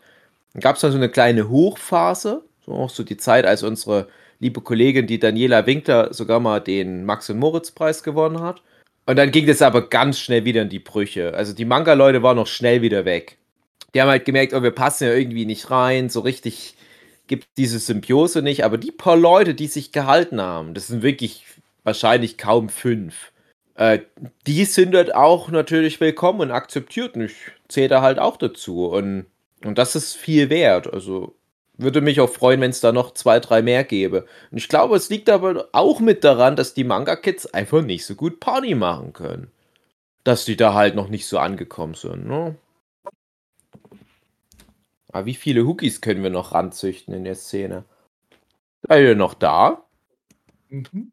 Dann gab es dann so eine kleine Hochphase, so auch so die Zeit, als unsere liebe Kollegin, die Daniela Winkler, sogar mal den Max- und Moritz-Preis gewonnen hat. Und dann ging das aber ganz schnell wieder in die Brüche. Also die Manga-Leute waren noch schnell wieder weg. Die haben halt gemerkt, oh, wir passen ja irgendwie nicht rein, so richtig gibt diese Symbiose nicht, aber die paar Leute, die sich gehalten haben, das sind wirklich wahrscheinlich kaum fünf, äh, die sind dort auch natürlich willkommen und akzeptiert und ich zähle da halt auch dazu und, und das ist viel wert, also würde mich auch freuen, wenn es da noch zwei, drei mehr gäbe. Und ich glaube, es liegt aber auch mit daran, dass die Manga-Kids einfach nicht so gut Party machen können. Dass die da halt noch nicht so angekommen sind, ne? Aber wie viele Hookies können wir noch ranzüchten in der Szene? Seid ihr noch da? Mhm.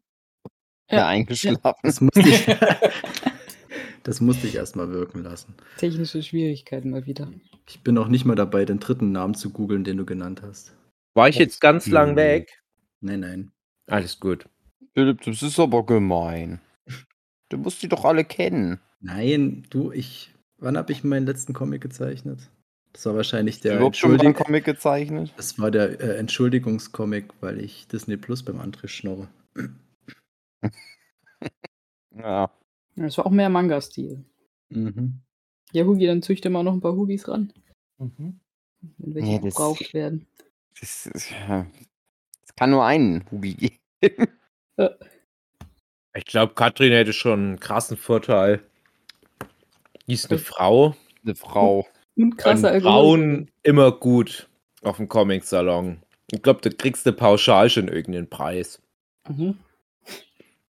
Ja, Ja, eingeschlafen. Das musste ich, das musste ich erstmal wirken lassen. Technische Schwierigkeiten mal wieder. Ich bin auch nicht mal dabei, den dritten Namen zu googeln, den du genannt hast. War ich jetzt ganz lang Mhm. weg? Nein, nein. Alles gut. Philipp, das ist aber gemein. Du musst die doch alle kennen. Nein, du, ich. Wann habe ich meinen letzten Comic gezeichnet? Das war wahrscheinlich der. Der überhaupt schon mal einen Entschuldig Comic gezeichnet? das war der äh, Entschuldigungscomic, weil ich Disney Plus beim André schnorre. Ja. Das war auch mehr Manga-Stil. Mhm. Ja, Hugi, dann züchte mal noch ein paar Hugis ran, Mhm. wenn welche Nee, das- gebraucht werden. Das, ja, es kann nur einen Hugi geben. Ich glaube, Katrin hätte schon einen krassen Vorteil. Die ist eine Frau. Eine Frau. Und krasser Und. Frauen immer gut auf dem Comic-Salon. Ich glaube, da kriegst du pauschal schon irgendeinen Preis. Mhm.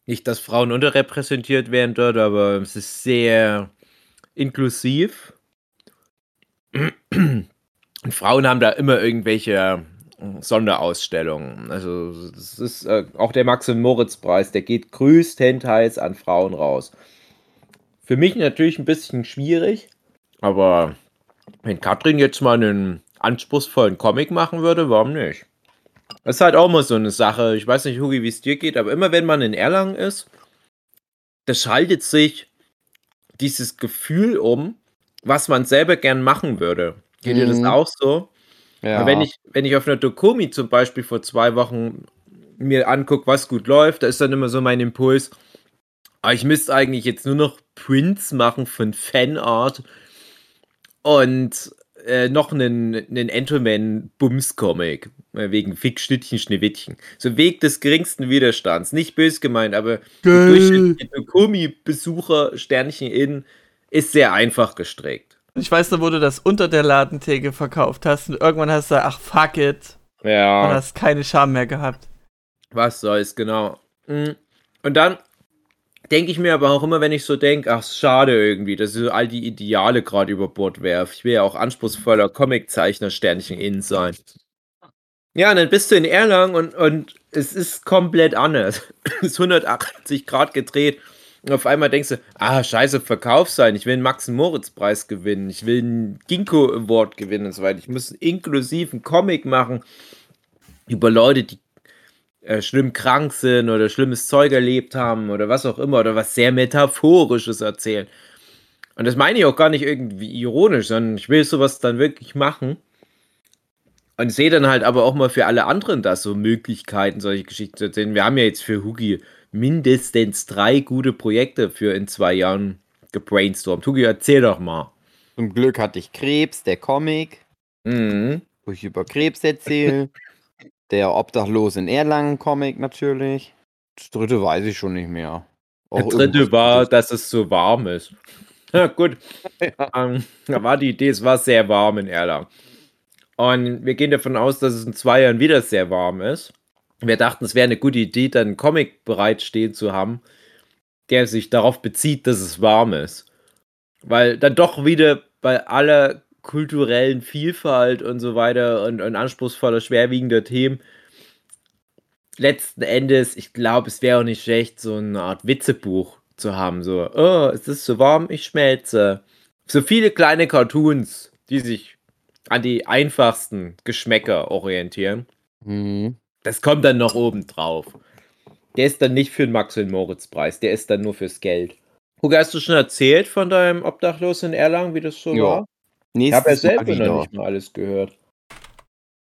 Nicht, dass Frauen unterrepräsentiert werden dort, aber es ist sehr inklusiv. Und Frauen haben da immer irgendwelche äh, Sonderausstellungen. Also das ist äh, auch der Max und Moritz Preis, der geht größtenteils an Frauen raus. Für mich natürlich ein bisschen schwierig, aber wenn Katrin jetzt mal einen anspruchsvollen Comic machen würde, warum nicht? Das ist halt auch mal so eine Sache. Ich weiß nicht, Hugi, wie es dir geht, aber immer wenn man in Erlangen ist, da schaltet sich dieses Gefühl um, was man selber gern machen würde. Geht dir das Mhm. auch so? Ja. Wenn, ich, wenn ich auf einer Dokumi zum Beispiel vor zwei Wochen mir angucke, was gut läuft, da ist dann immer so mein Impuls, ah, ich müsste eigentlich jetzt nur noch Prints machen von Fanart und äh, noch einen, einen Entoman-Bums-Comic. äh, Wegen Fick, Schnittchen, Schneewittchen. So Weg des geringsten Widerstands. Nicht bös gemeint, aber der durchschnittliche Dokumi-Besucher, Sternchen in, ist sehr einfach gestrickt. Ich weiß noch, wo du das unter der Ladentheke verkauft hast und irgendwann hast du, ach fuck it, und Ja. hast keine Scham mehr gehabt. Was soll's, genau. Mm. Und dann denke ich mir aber auch immer, wenn ich so denke, ach, schade irgendwie, dass ich so all die Ideale gerade über Bord werfe. Ich will ja auch anspruchsvoller Comiczeichner Sternchen innen sein. Ja, und dann bist du in Erlangen und, und es ist komplett anders. es ist 180 Grad gedreht. Und auf einmal denkst du, ah, scheiße, Verkauf sein. Ich will einen Max-Moritz-Preis gewinnen. Ich will einen Ginkgo Award gewinnen und so weiter. Ich muss einen inklusiven Comic machen über Leute, die äh, schlimm krank sind oder schlimmes Zeug erlebt haben oder was auch immer oder was sehr Metaphorisches erzählen. Und das meine ich auch gar nicht irgendwie ironisch, sondern ich will sowas dann wirklich machen. Und sehe dann halt aber auch mal für alle anderen da so Möglichkeiten, solche Geschichten zu erzählen. Wir haben ja jetzt für Hugi mindestens drei gute Projekte für in zwei Jahren gebrainstormt. Hugi, erzähl doch mal. Zum Glück hatte ich Krebs, der Comic, Mhm. wo ich über Krebs erzähle. der Obdachlos in Erlangen Comic natürlich. Das dritte weiß ich schon nicht mehr. Der Auch dritte irgendwas war, dass es so warm ist. Ja, gut. Ähm, da war die Idee, es war sehr warm in Erlangen. Und wir gehen davon aus, dass es in zwei Jahren wieder sehr warm ist. Wir dachten, es wäre eine gute Idee, dann einen Comic bereitstehen zu haben, der sich darauf bezieht, dass es warm ist. Weil dann doch wieder bei aller kulturellen Vielfalt und so weiter und, und anspruchsvoller, schwerwiegender Themen letzten Endes, ich glaube, es wäre auch nicht schlecht, so eine Art Witzebuch zu haben. So, oh, es ist so warm, ich schmelze. So viele kleine Cartoons, die sich an die einfachsten Geschmäcker orientieren. Mhm. Das kommt dann noch oben drauf. Der ist dann nicht für den Max- und Moritz-Preis, der ist dann nur fürs Geld. Hugo, hast du schon erzählt von deinem Obdachlos in Erlangen, wie das so Ja. war? Ich habe ja Nächstes selber noch nicht mal alles gehört.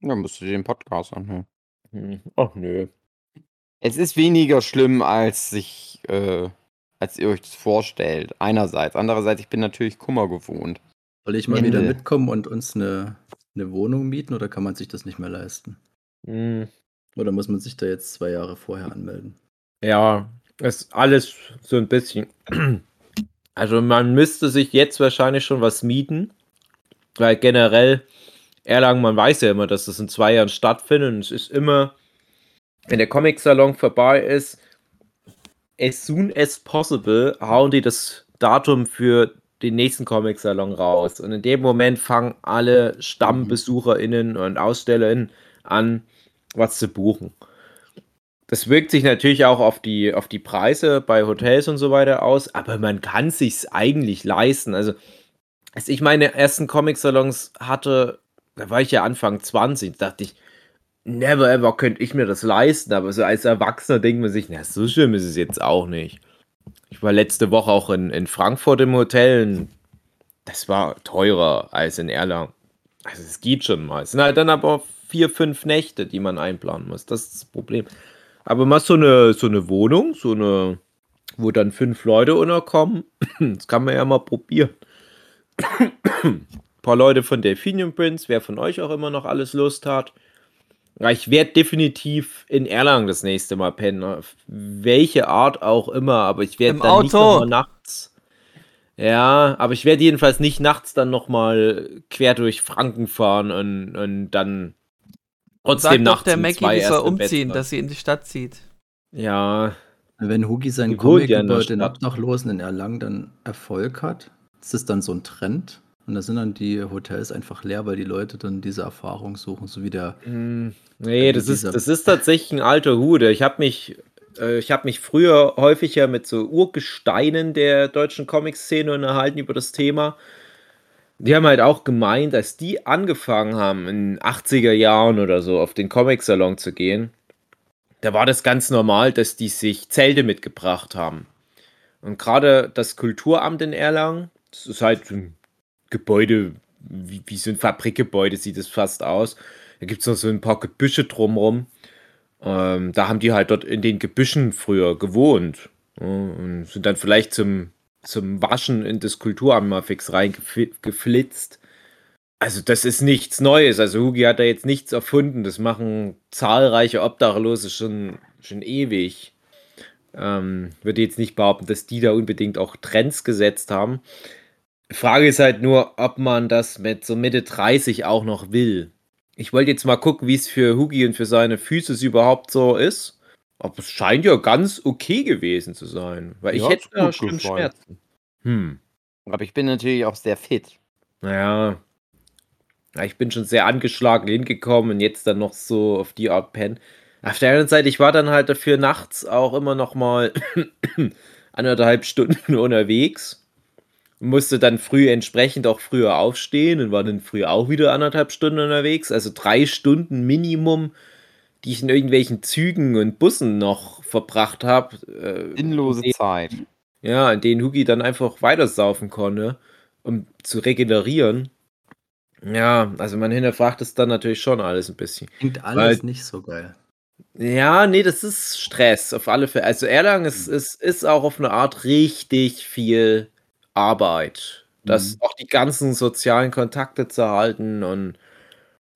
Dann musst du dir den Podcast anhören. Hm. Ach nö. Es ist weniger schlimm, als sich, äh, als ihr euch das vorstellt. Einerseits. Andererseits, ich bin natürlich Kummer gewohnt. Soll ich mal Ende. wieder mitkommen und uns eine, eine Wohnung mieten oder kann man sich das nicht mehr leisten? Hm. Oder muss man sich da jetzt zwei Jahre vorher anmelden? Ja, ist alles so ein bisschen. Also man müsste sich jetzt wahrscheinlich schon was mieten, weil generell Erlangen, man weiß ja immer, dass das in zwei Jahren stattfindet und es ist immer, wenn der Comic-Salon vorbei ist, as soon as possible hauen die das Datum für den nächsten Comic-Salon raus. Und in dem Moment fangen alle StammbesucherInnen und AusstellerInnen an, was zu buchen. Das wirkt sich natürlich auch auf die, auf die Preise bei Hotels und so weiter aus, aber man kann sich's eigentlich leisten. Also, als ich meine ersten Comic-Salons hatte, da war ich ja Anfang 20, dachte ich, never ever könnte ich mir das leisten, aber so als Erwachsener denkt man sich, na, so schlimm ist es jetzt auch nicht. Ich war letzte Woche auch in, in Frankfurt im Hotel und das war teurer als in Erlangen. Also es geht schon mal. Es sind halt dann aber vier, fünf Nächte, die man einplanen muss. Das ist das Problem. Aber mal so eine, so eine Wohnung, so eine, wo dann fünf Leute unterkommen, das kann man ja mal probieren. Ein paar Leute von Delphinium Prince, wer von euch auch immer noch alles Lust hat. Ich werde definitiv in Erlangen das nächste Mal pennen. Auf welche Art auch immer, aber ich werde dann nicht Auto. noch mal nachts. Ja, aber ich werde jedenfalls nicht nachts dann nochmal quer durch Franken fahren und, und dann Sag trotzdem doch nachts der um Mackie, zwei die soll umziehen, dass sie in die Stadt zieht. Ja, Wenn Hugi seinen Comic ja in der über den Stadt. Obdachlosen in Erlangen dann Erfolg hat, ist dann so ein Trend? Und da sind dann die Hotels einfach leer, weil die Leute dann diese Erfahrung suchen, so wie der. Hm, Nee, Also das ist, das ist tatsächlich ein alter Hude. Ich habe mich, äh, ich habe mich früher häufiger mit so Urgesteinen der deutschen Comic-Szene unterhalten über das Thema. Die haben halt auch gemeint, dass die angefangen haben, in den 80er Jahren oder so auf den Comic-Salon zu gehen. Da war das ganz normal, dass die sich Zelte mitgebracht haben. Und gerade das Kulturamt in Erlangen, das ist halt so ein Gebäude, wie, wie so ein Fabrikgebäude sieht es fast aus. Da gibt es noch so ein paar Gebüsche drumrum. Ähm, da haben die halt dort in den Gebüschen früher gewohnt. Ja, und sind dann vielleicht zum, zum Waschen in das Kulturamt mal fix reingeflitzt. Also das ist nichts Neues. Also Hugi hat da jetzt nichts erfunden. Das machen zahlreiche Obdachlose schon, schon ewig. Ähm, würde jetzt nicht behaupten, dass die da unbedingt auch Trends gesetzt haben. Frage ist halt nur, ob man das mit so Mitte 30 auch noch will. Ich wollte jetzt mal gucken, wie es für Hugi und für seine Füße überhaupt so ist. Aber es scheint ja ganz okay gewesen zu sein. Weil ich Ja, hätte hat's da gut schon. Schmerzen. Hm. Aber ich bin natürlich auch sehr fit. Naja. Ja, ich bin schon sehr angeschlagen hingekommen und jetzt dann noch so auf die Art pennen. Auf der anderen Seite, ich war dann halt dafür nachts auch immer noch mal anderthalb Stunden unterwegs. Musste dann früh entsprechend auch früher aufstehen und war dann früh auch wieder anderthalb Stunden unterwegs. Also drei Stunden Minimum, die ich in irgendwelchen Zügen und Bussen noch verbracht habe. Äh, Sinnlose in Zeit. ja, in denen Hugi dann einfach weitersaufen konnte, um zu regenerieren. Ja, also man hinterfragt es dann natürlich schon alles ein bisschen. Klingt alles Weil- nicht so geil. Ja, nee, das ist Stress, auf alle Fälle. Also Erlangen ist, ist, ist auch auf eine Art richtig viel Arbeit. Das Mhm. auch die ganzen sozialen Kontakte zu halten und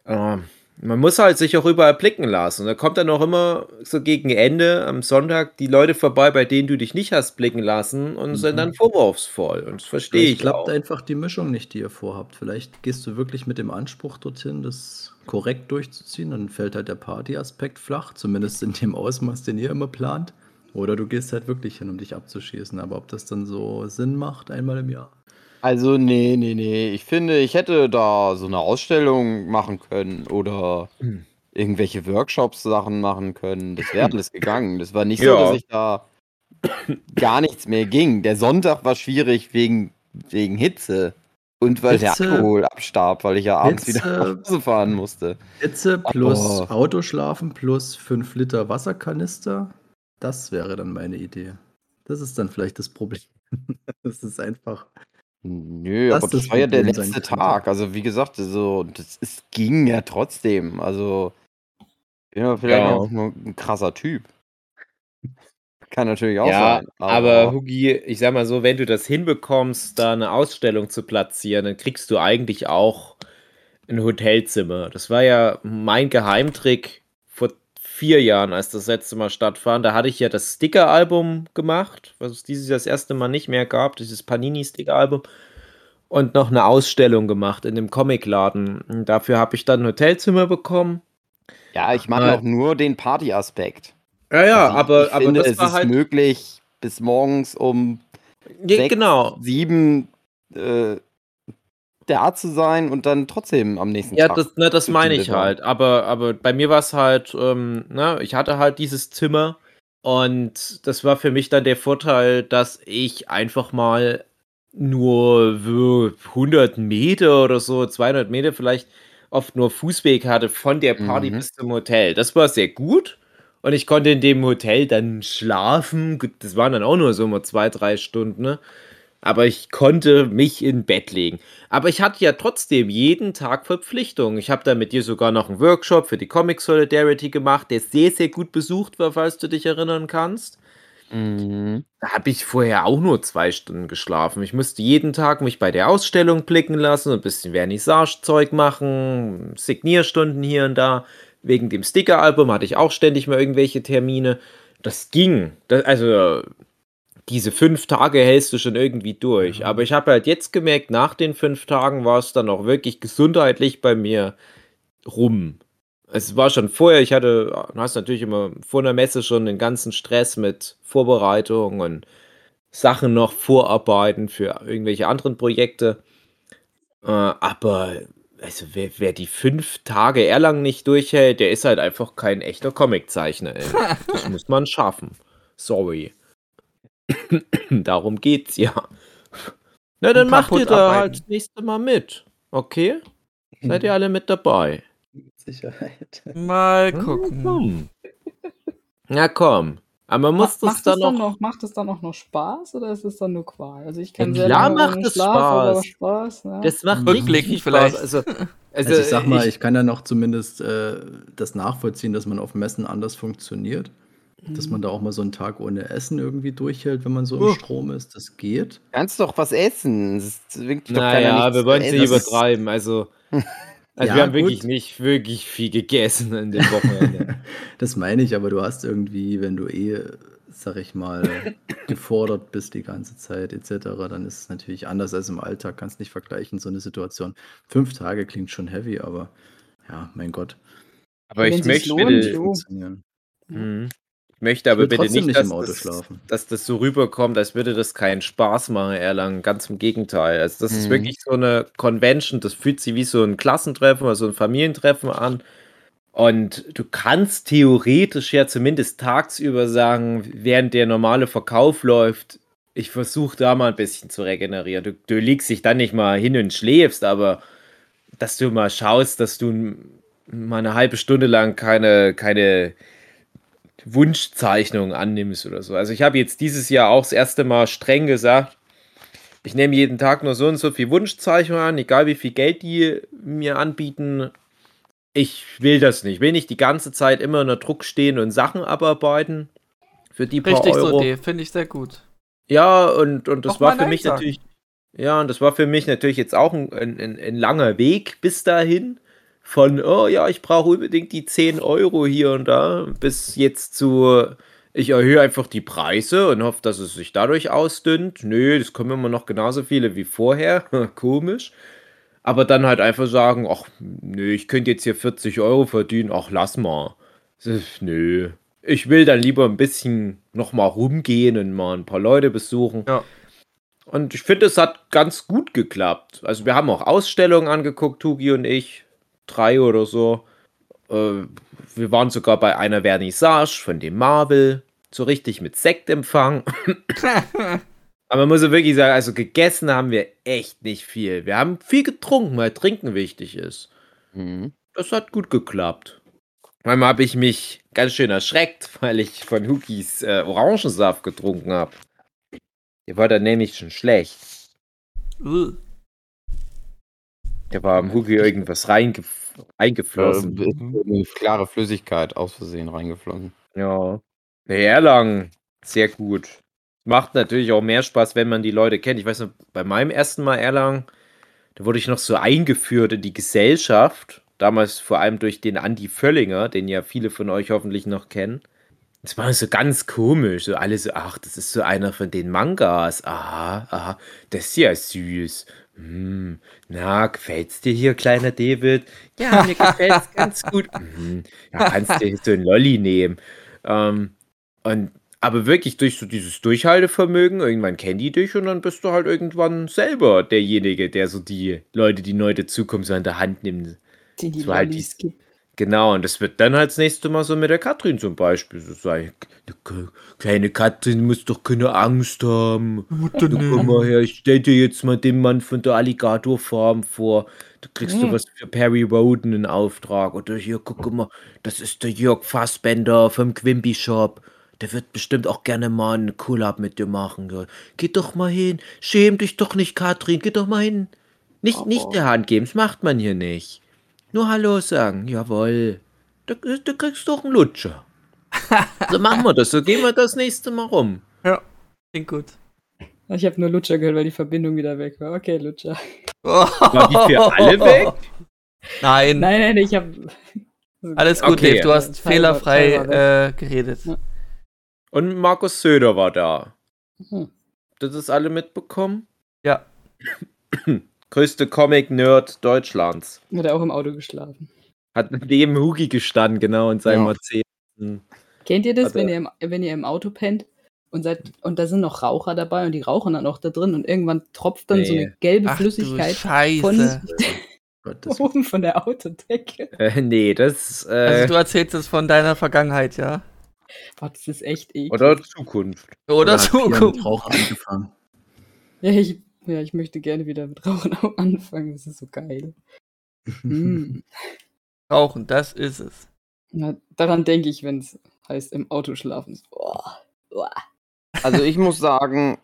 äh, man muss halt sich auch überall blicken lassen. Und da kommt dann auch immer so gegen Ende am Sonntag die Leute vorbei, bei denen du dich nicht hast blicken lassen und sind Mhm. dann vorwurfsvoll. Und das verstehe Vielleicht ich klappt auch. einfach die Mischung nicht, die ihr vorhabt. Vielleicht gehst du wirklich mit dem Anspruch dorthin, das korrekt durchzuziehen, dann fällt halt der Partyaspekt flach, zumindest in dem Ausmaß, den ihr immer plant. Oder du gehst halt wirklich hin, um dich abzuschießen. Aber ob das dann so Sinn macht, einmal im Jahr. Also, nee, nee, nee. Ich finde, ich hätte da so eine Ausstellung machen können oder Hm. irgendwelche Workshops-Sachen machen können. Das wäre alles gegangen. Das war nicht so, Ja. dass ich da gar nichts mehr ging. Der Sonntag war schwierig wegen, wegen Hitze. Und weil Hitze- der Alkohol abstarb, weil ich ja abends wieder Hitze- nach Hause fahren musste. Hitze plus Oh. Autoschlafen plus 5 Liter Wasserkanister, das wäre dann meine Idee. Das ist dann vielleicht das Problem. Das ist einfach. Nö, Das aber das war ja der letzte. Tag. Also, wie gesagt, so, das es ging ja trotzdem. Also, ja vielleicht Ja. auch nur ein krasser Typ. Kann natürlich auch Ja, sein. aber Hugi, ich sag mal so, wenn du das hinbekommst, da eine Ausstellung zu platzieren, dann kriegst du eigentlich auch ein Hotelzimmer. Das war ja mein Geheimtrick vier Jahren, als das letzte Mal stattfand. Da hatte ich ja das Sticker-Album gemacht, was es dieses Jahr das erste Mal nicht mehr gab, dieses Panini-Sticker-Album. Und noch eine Ausstellung gemacht in dem Comicladen. Und Dafür habe ich dann ein Hotelzimmer bekommen. ja, ich meine Ah. auch nur den Partyaspekt. Ja, ja, Also, aber, ich aber finde, das es ist halt. möglich, bis morgens um Ja, sechs, genau. sieben äh, der Arzt zu sein und dann trotzdem am nächsten Ja, Tag. das, ne, das meine ich halt. Aber, aber bei mir war es halt, ähm, ne, ich hatte halt dieses Zimmer und das war für mich dann der Vorteil, dass ich einfach mal nur so 100 Meter oder so, 200 Meter vielleicht oft nur Fußweg hatte von der Party Mhm. bis zum Hotel. Das war sehr gut. Und ich konnte in dem Hotel dann schlafen. Das waren dann auch nur so mal zwei, drei Stunden, ne? Aber ich konnte mich in Bett legen. Aber ich hatte ja trotzdem jeden Tag Verpflichtungen. Ich habe da mit dir sogar noch einen Workshop für die Comic Solidarity gemacht, der sehr, sehr gut besucht war, falls du dich erinnern kannst. Mhm. Da habe ich vorher auch nur zwei Stunden geschlafen. Ich musste jeden Tag mich bei der Ausstellung blicken lassen, ein bisschen Vernissage-Zeug machen, Signierstunden hier und da. Wegen dem Sticker-Album hatte ich auch ständig mal irgendwelche Termine. Das ging. Das, also, diese fünf Tage hältst du schon irgendwie durch. Aber ich habe halt jetzt gemerkt, nach den fünf Tagen war es dann auch wirklich gesundheitlich bei mir rum. Es war schon vorher, ich hatte, du hast natürlich immer vor einer Messe schon den ganzen Stress mit Vorbereitung und Sachen noch vorarbeiten für irgendwelche anderen Projekte. Äh, aber also wer, wer die fünf Tage Erlangen nicht durchhält, der ist halt einfach kein echter Comiczeichner. ey. Das muss man schaffen. Sorry. Darum geht's ja. Na, dann macht ihr da arbeiten. halt das nächste Mal mit. Okay? Seid ihr alle mit dabei? Mit Sicherheit. Mal gucken. Hm. Na komm. Aber man muss Ma- das macht, dann es dann noch. noch, macht es dann auch noch Spaß oder ist es dann nur Qual? Also ich kann Ja, sehr klar macht es Spaß. Spaß. Ja. Das macht vielleicht. Spaß. Also, also, Also ich sag mal, ich- ich kann ja noch zumindest äh, das nachvollziehen, dass man auf Messen anders funktioniert. Dass man da auch mal so einen Tag ohne Essen irgendwie durchhält, wenn man so im Oh. Strom ist. Das geht. Kannst doch was essen. Doch keiner naja, wir wollen es nicht übertreiben. Also, also Ja, wir haben wirklich gut. nicht wirklich viel gegessen in dem Wochenende. Das meine ich, aber du hast irgendwie, wenn du eh, sag ich mal, gefordert bist die ganze Zeit etc., dann ist es natürlich anders als im Alltag. Kannst nicht vergleichen, so eine Situation. Fünf Tage klingt schon heavy, aber ja, mein Gott. Aber Wenn ich möchte lohnt, möchte aber bitte nicht, nicht dass, im Auto das, schlafen. dass das so rüberkommt, als würde das keinen Spaß machen, Erlangen. Ganz im Gegenteil. Also das ist Mhm. wirklich so eine Convention, das fühlt sich wie so ein Klassentreffen oder so ein Familientreffen an. Und du kannst theoretisch ja zumindest tagsüber sagen, während der normale Verkauf läuft, ich versuche da mal ein bisschen zu regenerieren. Du, du legst dich dann nicht mal hin und schläfst, aber dass du mal schaust, dass du mal eine halbe Stunde lang keine, keine Wunschzeichnung annimmst oder so. Also ich habe jetzt dieses Jahr auch das erste Mal streng gesagt, ich nehme jeden Tag nur so und so viel Wunschzeichnungen an, egal wie viel Geld die mir anbieten. Ich will das nicht. Ich will nicht die ganze Zeit immer unter Druck stehen und Sachen abarbeiten. Für die paar Richtig so Euro. Idee, finde ich sehr gut. Ja, und, und das Auch war für mich sagen. natürlich. Ja, und das war für mich natürlich jetzt auch ein, ein, ein langer Weg bis dahin. Von, oh ja, ich brauche unbedingt die 10 Euro hier und da, bis jetzt zu, ich erhöhe einfach die Preise und hoffe, dass es sich dadurch ausdünnt. Nö, das kommen immer noch genauso viele wie vorher. Komisch. Aber dann halt einfach sagen, ach, nö, ich könnte jetzt hier 40 Euro verdienen, ach, lass mal. Ist- Nö. Ich will dann lieber ein bisschen nochmal rumgehen und mal ein paar Leute besuchen. Ja. Und ich finde, es hat ganz gut geklappt. Also wir haben auch Ausstellungen angeguckt, Tugi und ich. Drei oder so. Äh, wir waren sogar bei einer Vernissage von dem Marvel. So richtig mit Sektempfang. Aber man muss ja wirklich sagen, also gegessen haben wir echt nicht viel. Wir haben viel getrunken, weil Trinken wichtig ist. Mhm. Das hat gut geklappt. Einmal habe ich mich ganz schön erschreckt, weil ich von Hukis äh, Orangensaft getrunken habe. Der war dann nämlich schon schlecht. Ugh. Der war am Huki irgendwas reingef reingeflossen. Äh, eine klare Flüssigkeit aus Versehen reingeflossen. Ja. Nee, Erlangen, sehr gut. Macht natürlich auch mehr Spaß, wenn man die Leute kennt. Ich weiß noch, bei meinem ersten Mal Erlangen, da wurde ich noch so eingeführt in die Gesellschaft. Damals vor allem durch den Andi Völlinger, den ja viele von euch hoffentlich noch kennen. Das war so ganz komisch. So alle so, ach, das ist so einer von den Mangas. Aha, aha, das ist ja süß. Hm, na, gefällt's dir hier, kleiner David? Ja, mir gefällt's ganz gut. Hm, ja, kannst dir so ein Lolli nehmen. Ähm, und Aber wirklich durch so dieses Durchhaltevermögen, irgendwann kennen die dich und dann bist du halt irgendwann selber derjenige, der so die Leute, die neu dazukommen, so an der Hand nimmt. Die die So halt Lollis die- gibt. Genau, und das wird dann halt das nächste Mal so mit der Katrin zum Beispiel so sein. "K- Kleine Katrin, muss doch keine Angst haben. Na, komm mal her, ich stell dir jetzt mal den Mann von der Alligatorfarm vor. Da kriegst du was für Perry Roden in Auftrag. Oder hier, guck mal, das ist der Jörg Fassbender vom Quimby Shop. Der wird bestimmt auch gerne mal einen Collab mit dir machen. Geh doch mal hin. Schäm dich doch nicht, Katrin. Geh doch mal hin. Nicht, nicht der Hand geben, das macht man hier nicht. Nur Hallo sagen, jawohl. Da, da kriegst du doch einen Lutscher. so machen wir das, so gehen wir das nächste Mal rum. Ja, klingt gut. Ich habe nur Lutscher gehört, weil die Verbindung wieder weg war. Okay, Lutscher. War die für alle weg? Nein, Nein, nein, ich habe. alles gut, Okay. Dave. Du hast Teil fehlerfrei Teil äh, geredet. Ja. Und Markus Söder war da. Hm. Das ist alle mitbekommen? Ja. Größte Comic-Nerd Deutschlands. Hat er auch im Auto geschlafen. Hat neben Hugi gestanden, genau, in seinem Ja. Mercedes. Kennt ihr das, wenn ihr, im, wenn ihr im Auto pennt und seid und da sind noch Raucher dabei und die rauchen dann auch da drin und irgendwann tropft dann so Nee. eine gelbe Ach Flüssigkeit von oben von der Autodecke. Äh, nee, das, äh, Also du erzählst es von deiner Vergangenheit, ja? Boah, das ist echt eklig. oder Zukunft. Oder, mit Zukunft. Rauch angefangen. Ja, ich, ja, ich möchte gerne wieder mit Rauchen auch anfangen. Das ist so geil. Mm. Rauchen, das ist es. Ja, daran denke ich, wenn es heißt im Auto schlafen. So, oh, oh. Also ich muss sagen,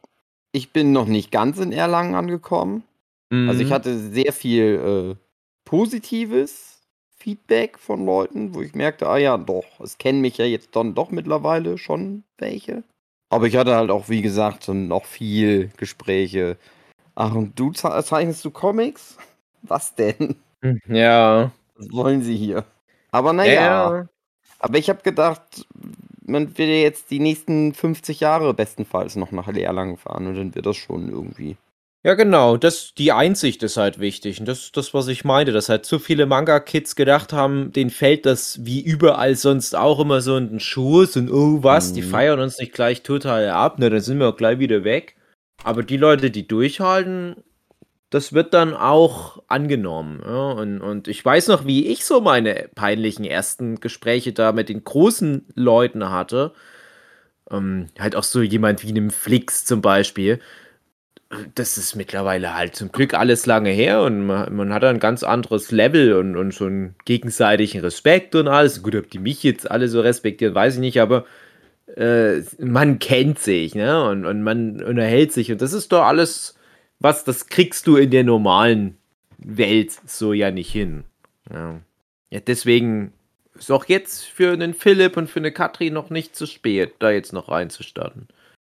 ich bin noch nicht ganz in Erlangen angekommen. Also ich Mhm. hatte sehr viel äh, positives Feedback von Leuten, wo ich merkte, ah ja, doch, es kennen mich ja jetzt dann doch mittlerweile schon welche. Aber ich hatte halt auch, wie gesagt, so noch viel Gespräche. Ach, und du ze- zeichnest du Comics? Was denn? Ja. Was wollen sie hier? Aber naja, Ja. aber ich habe gedacht, man wird ja jetzt die nächsten 50 Jahre bestenfalls noch nach Erlangen fahren und dann wird das schon irgendwie. Ja, genau. Das, die Einsicht ist halt wichtig. Und das ist das, was ich meinte, dass halt zu viele Manga-Kids gedacht haben, denen fällt das wie überall sonst auch immer so in den Schoß und oh was, die Mhm. feiern uns nicht gleich total ab, ne, dann sind wir auch gleich wieder weg. Aber die Leute, die durchhalten, das wird dann auch angenommen. Ja? Und, und ich weiß noch, wie ich so meine peinlichen ersten Gespräche da mit den großen Leuten hatte. Ähm, halt auch so jemand wie einem Flix zum Beispiel das ist mittlerweile halt zum Glück alles lange her und man, man hat ein ganz anderes Level und, und so einen gegenseitigen Respekt und alles. Gut, ob die mich jetzt alle so respektieren, weiß ich nicht, aber äh, man kennt sich, ne? Und, und man unterhält sich und das ist doch alles, was das kriegst du in der normalen Welt so ja nicht hin. Ja, ja deswegen ist auch jetzt für einen Philipp und für eine Katrin noch nicht zu spät, da jetzt noch reinzustarten.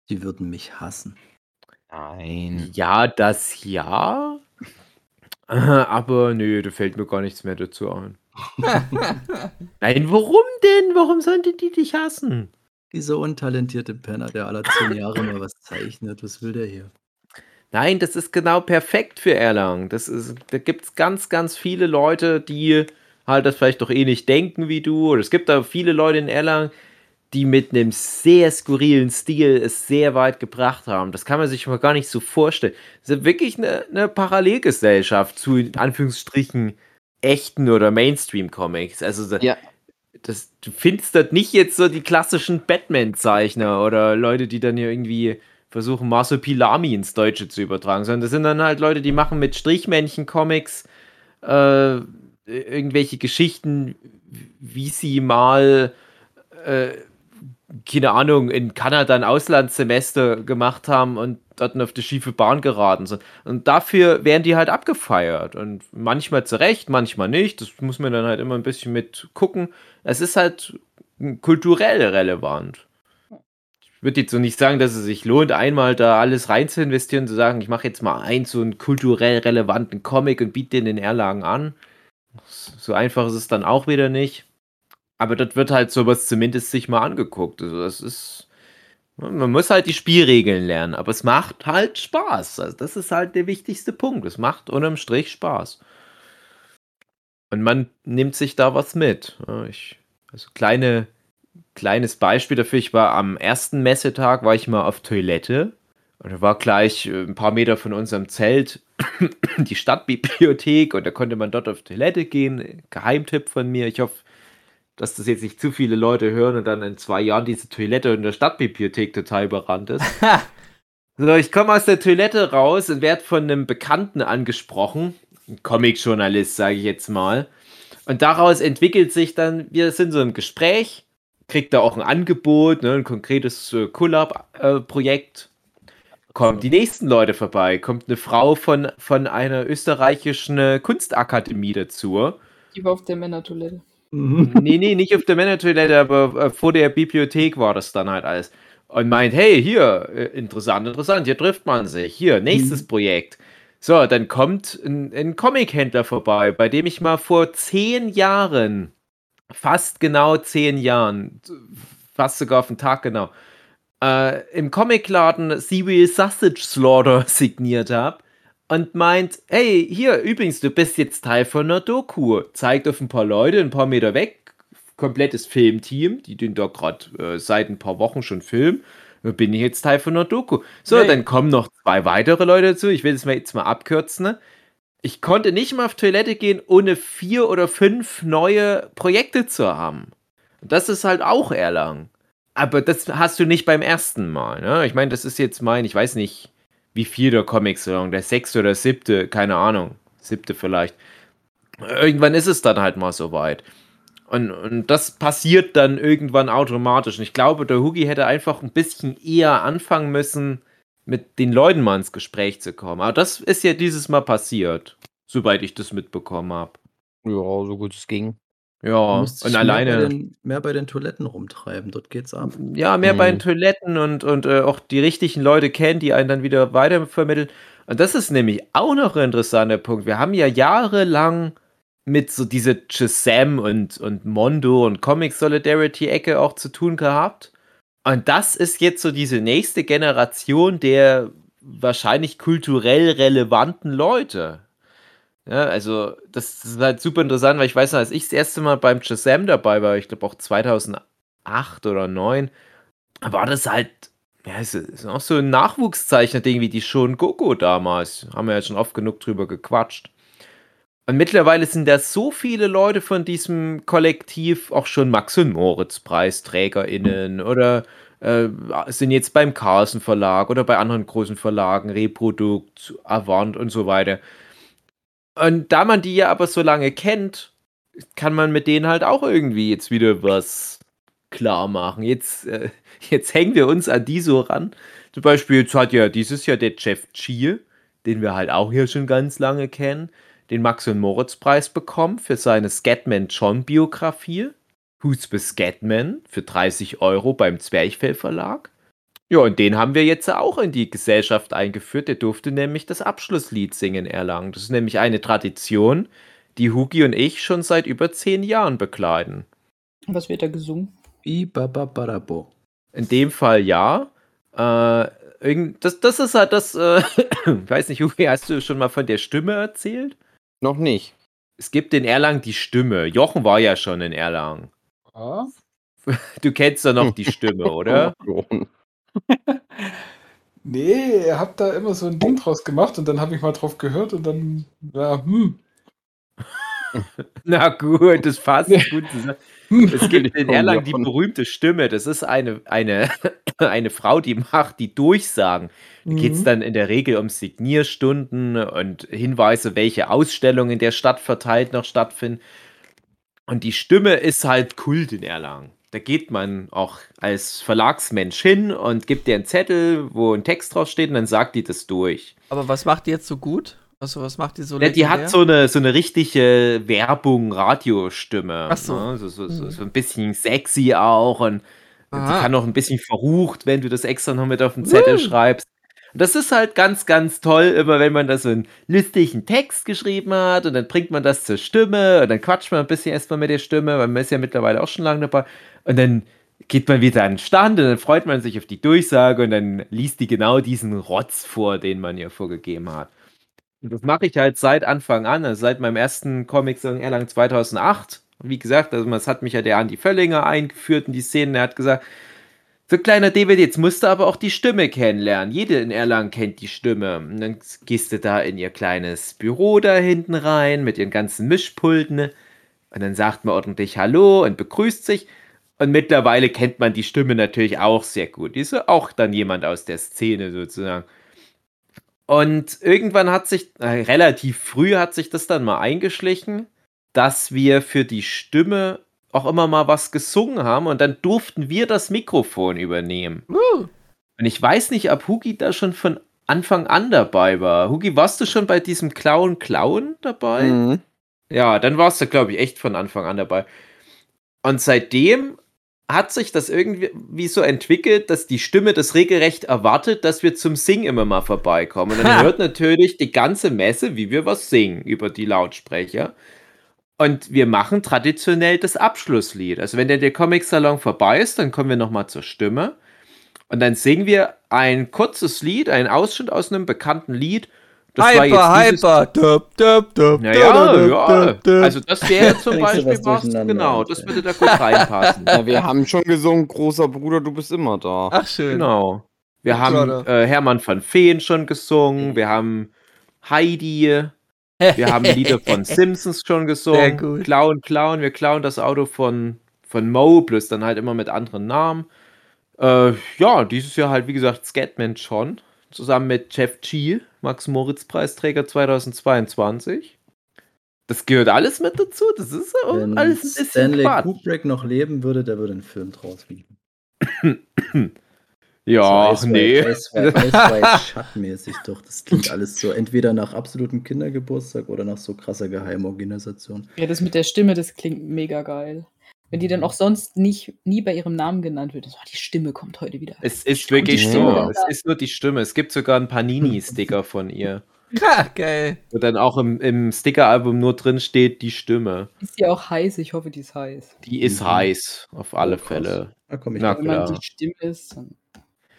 Die würden mich hassen. Nein. Ja, das ja. Aber nö, da fällt mir gar nichts mehr dazu ein. Nein, warum denn? Warum sollen die dich hassen? Dieser untalentierte Penner, der alle zehn Jahre mal was zeichnet. Was will der hier? Nein, das ist genau perfekt für Erlangen. Das ist, da gibt es ganz, ganz viele Leute, die halt das vielleicht doch eh nicht denken wie du. Oder es gibt da viele Leute in Erlangen, die mit einem sehr skurrilen Stil es sehr weit gebracht haben. Das kann man sich mal gar nicht so vorstellen. Es ist wirklich eine, eine Parallelgesellschaft zu, in Anführungsstrichen, echten oder Mainstream-Comics. Also Ja. Das, du findest dort nicht jetzt so die klassischen Batman-Zeichner oder Leute, die dann hier irgendwie versuchen, Masopilami ins Deutsche zu übertragen, sondern das sind dann halt Leute, die machen mit Strichmännchen-Comics äh, irgendwelche Geschichten, wie sie mal, äh, keine Ahnung, in Kanada ein Auslandssemester gemacht haben und dort auf die schiefe Bahn geraten sind. Und dafür werden die halt abgefeiert. Und manchmal zu Recht, manchmal nicht. Das muss man dann halt immer ein bisschen mit gucken. Es ist halt kulturell relevant. Ich würde jetzt so nicht sagen, dass es sich lohnt, einmal da alles rein zu investieren, zu sagen, ich mache jetzt mal einen so einen kulturell relevanten Comic und biete den in Erlangen an. So einfach ist es dann auch wieder nicht. Aber dort wird halt sowas zumindest sich mal angeguckt. Also das ist. Man muss halt die Spielregeln lernen, aber es macht halt Spaß. Also das ist halt der wichtigste Punkt. Es macht unterm Strich Spaß. Und man nimmt sich da was mit. Ich, also kleine kleines Beispiel dafür. Ich war am ersten Messetag, war ich mal auf Toilette. Und da war gleich äh, ein paar Meter von unserem Zelt die Stadtbibliothek und da konnte man dort auf Toilette gehen. Geheimtipp von mir. Ich hoffe, dass das jetzt nicht zu viele Leute hören und dann in zwei Jahren diese Toilette in der Stadtbibliothek total überrannt ist. so, ich komme aus der Toilette raus und werde von einem Bekannten angesprochen. Ein Comic-Journalist, sage ich jetzt mal. Und daraus entwickelt sich dann, wir sind so im Gespräch, kriegt da auch ein Angebot, ne, ein konkretes äh, Collab-Projekt. Äh, kommen die nächsten Leute vorbei, kommt eine Frau von, von einer österreichischen äh, Kunstakademie dazu. Die war auf der Männertoilette. Nee, nee, nicht auf der Männertoilette, aber äh, vor der Bibliothek war das dann halt alles. Und meint, hey, hier, äh, interessant, interessant, hier trifft man sich. Hier, nächstes mhm. Projekt. So, dann kommt ein, ein Comic-Händler vorbei, bei dem ich mal vor zehn Jahren, fast genau zehn Jahren, fast sogar auf den Tag genau, äh, im Comicladen Serial Sausage Slaughter signiert habe und meint, hey, hier, übrigens, du bist jetzt Teil von einer Doku. Zeigt auf ein paar Leute, ein paar Meter weg, komplettes Filmteam, die den da gerade äh, seit ein paar Wochen schon filmen bin ich jetzt Teil von einer Doku. So, nee. dann kommen noch zwei weitere Leute dazu. Ich will das mal jetzt mal abkürzen. Ne? Ich konnte nicht mal auf Toilette gehen, ohne vier oder fünf neue Projekte zu haben. Das ist halt auch Erlangen. Aber das hast du nicht beim ersten Mal. Ne? Ich meine, das ist jetzt mein, ich weiß nicht, wie viel der Comic-Salon, der sechste oder siebte, keine Ahnung, siebte vielleicht. Irgendwann ist es dann halt mal soweit. Und, und das passiert dann irgendwann automatisch. Und ich glaube, der Hugi hätte einfach ein bisschen eher anfangen müssen, mit den Leuten mal ins Gespräch zu kommen. Aber das ist ja dieses Mal passiert, soweit ich das mitbekommen habe. Ja, so gut es ging. Ja, und alleine. Mehr bei, den, mehr bei, den, Toiletten rumtreiben, dort geht's ab. Ja, mehr mhm. bei den Toiletten und, und äh, auch die richtigen Leute kennen, die einen dann wieder weitervermitteln. Und das ist nämlich auch noch ein interessanter Punkt. Wir haben ja jahrelang mit so diese Shazam und, und Mondo und Comic Solidarity Ecke auch zu tun gehabt. Und das ist jetzt so diese nächste Generation der wahrscheinlich kulturell relevanten Leute. Ja, also, das ist halt super interessant, weil ich weiß noch, als ich das erste Mal beim Shazam dabei war, ich glaube auch 2008 oder 2009, war das halt, ja, es ist auch so ein Nachwuchszeichner-Ding wie die Schon Gogo damals. Haben wir ja schon oft genug drüber gequatscht. Und mittlerweile sind da so viele Leute von diesem Kollektiv auch schon Max- und Moritz-PreisträgerInnen oder äh, sind jetzt beim Carlsen Verlag oder bei anderen großen Verlagen, Reprodukt, Avant und so weiter. Und da man die ja aber so lange kennt, kann man mit denen halt auch irgendwie jetzt wieder was klar machen. Jetzt, äh, jetzt hängen wir uns an die so ran. Zum Beispiel, jetzt hat ja dieses Jahr der Jeff Chie, den wir halt auch hier schon ganz lange kennen, den Max- und Moritz-Preis bekommen für seine Scatman John-Biografie. Who's the Scatman für 30 Euro beim Zwerchfell Verlag. Ja, und den haben wir jetzt auch in die Gesellschaft eingeführt. Der durfte nämlich das Abschlusslied singen in Erlangen. Das ist nämlich eine Tradition, die Hugi und ich schon seit über zehn Jahren bekleiden. Was wird da gesungen? In dem Fall ja. Äh, das, das ist halt das, äh, weiß nicht, Hugi, hast du schon mal von der Stimme erzählt? Noch nicht. Es gibt in Erlangen die Stimme. Jochen war ja schon in Erlangen. Ah? Du kennst doch noch die Stimme, oder? Nee, ihr habt da immer so ein Ding draus gemacht und dann habe ich mal drauf gehört und dann, ja, hm. Na gut, das passt gut zusammen. Es gibt in Erlangen die berühmte Stimme. Das ist eine, eine, eine Frau, die macht die Durchsagen. Da geht es mhm. dann in der Regel um Signierstunden und Hinweise, welche Ausstellungen in der Stadt verteilt noch stattfinden. Und die Stimme ist halt Kult in Erlangen. Da geht man auch als Verlagsmensch hin und gibt dir einen Zettel, wo ein Text draufsteht und dann sagt die das durch. Aber was macht die jetzt so gut? Also, was macht die so ja, Die hat so eine, so eine richtige Werbung, Radiostimme. Ach so. Ne? So, so, so, so, ein bisschen sexy auch und Aha. die kann auch ein bisschen verrucht, wenn du das extra noch mit auf den Zettel uh. schreibst. Und das ist halt ganz, ganz toll, immer wenn man da so einen lustigen Text geschrieben hat und dann bringt man das zur Stimme und dann quatscht man ein bisschen erstmal mit der Stimme, weil man ist ja mittlerweile auch schon lange dabei. Und dann geht man wieder an den Stand und dann freut man sich auf die Durchsage und dann liest die genau diesen Rotz vor, den man ihr vorgegeben hat. Und das mache ich halt seit Anfang an, also seit meinem ersten Comic in Erlangen 2008. wie gesagt, also es hat mich ja der Andi Völlinger eingeführt in die Szenen. Er hat gesagt, so kleiner David, jetzt musst du aber auch die Stimme kennenlernen. Jede in Erlangen kennt die Stimme. Und dann gehst du da in ihr kleines Büro da hinten rein mit ihren ganzen Mischpulten. Und dann sagt man ordentlich Hallo und begrüßt sich. Und mittlerweile kennt man die Stimme natürlich auch sehr gut. Die ist ja auch dann jemand aus der Szene sozusagen. Und irgendwann hat sich, äh, relativ früh hat sich das dann mal eingeschlichen, dass wir für die Stimme auch immer mal was gesungen haben und dann durften wir das Mikrofon übernehmen. Uh. Und ich weiß nicht, ob Hugi da schon von Anfang an dabei war. Hugi, warst du schon bei diesem Clown Clown dabei? Mhm. Ja, dann warst du, glaube ich, echt von Anfang an dabei. Und seitdem hat sich das irgendwie wie so entwickelt, dass die Stimme das regelrecht erwartet, dass wir zum Singen immer mal vorbeikommen. Und dann Ha. hört natürlich die ganze Messe, wie wir was singen über die Lautsprecher. Und wir machen traditionell das Abschlusslied. Also wenn dann der Comic-Salon vorbei ist, dann kommen wir nochmal zur Stimme. Und dann singen wir ein kurzes Lied, einen Ausschnitt aus einem bekannten Lied. Das war Hyper, jetzt dieses- hyper. Dup, dup, dup, Ja, ja, dup, ja. dup, dup. Also das wäre zum Beispiel was genau, das würde da gut reinpassen. Ja, wir haben schon gesungen, großer Bruder, du bist immer da. Ach, schön. Genau. Wir haben äh, Hermann van Feen schon gesungen, wir haben Heidi, wir haben Lieder von Simpsons schon Sehr gesungen. gut. Clown, Clown, wir klauen das Auto von, von Mo, plus dann halt immer mit anderen Namen. Äh, ja, dieses Jahr halt, wie gesagt, Scatman schon, zusammen mit Jeff G., Max-Moritz-Preisträger 2022. Das gehört alles mit dazu, das ist auch Wenn alles ein bisschen Stanley Quatsch. Kubrick noch leben würde, der würde einen Film draus bieten. Ja, so nee. Schattmäßig doch. Das klingt alles so entweder nach absolutem Kindergeburtstag oder nach so krasser Geheimorganisation. Ja, das mit der Stimme, das klingt mega geil. Wenn die dann auch sonst nicht, nie bei ihrem Namen genannt wird. So, die Stimme kommt heute wieder. Es ist wirklich die so. Stimme. Es ist nur die Stimme. Es gibt sogar einen Panini-Sticker von ihr. Ha, geil. Wo dann auch im, im Sticker-Album nur drin steht, die Stimme. Ist ja auch heiß, ich hoffe, die ist heiß. Die ist Mhm. heiß, auf alle Oh. Fälle. Da komme ich Na. Wenn man die Stimme ist, dann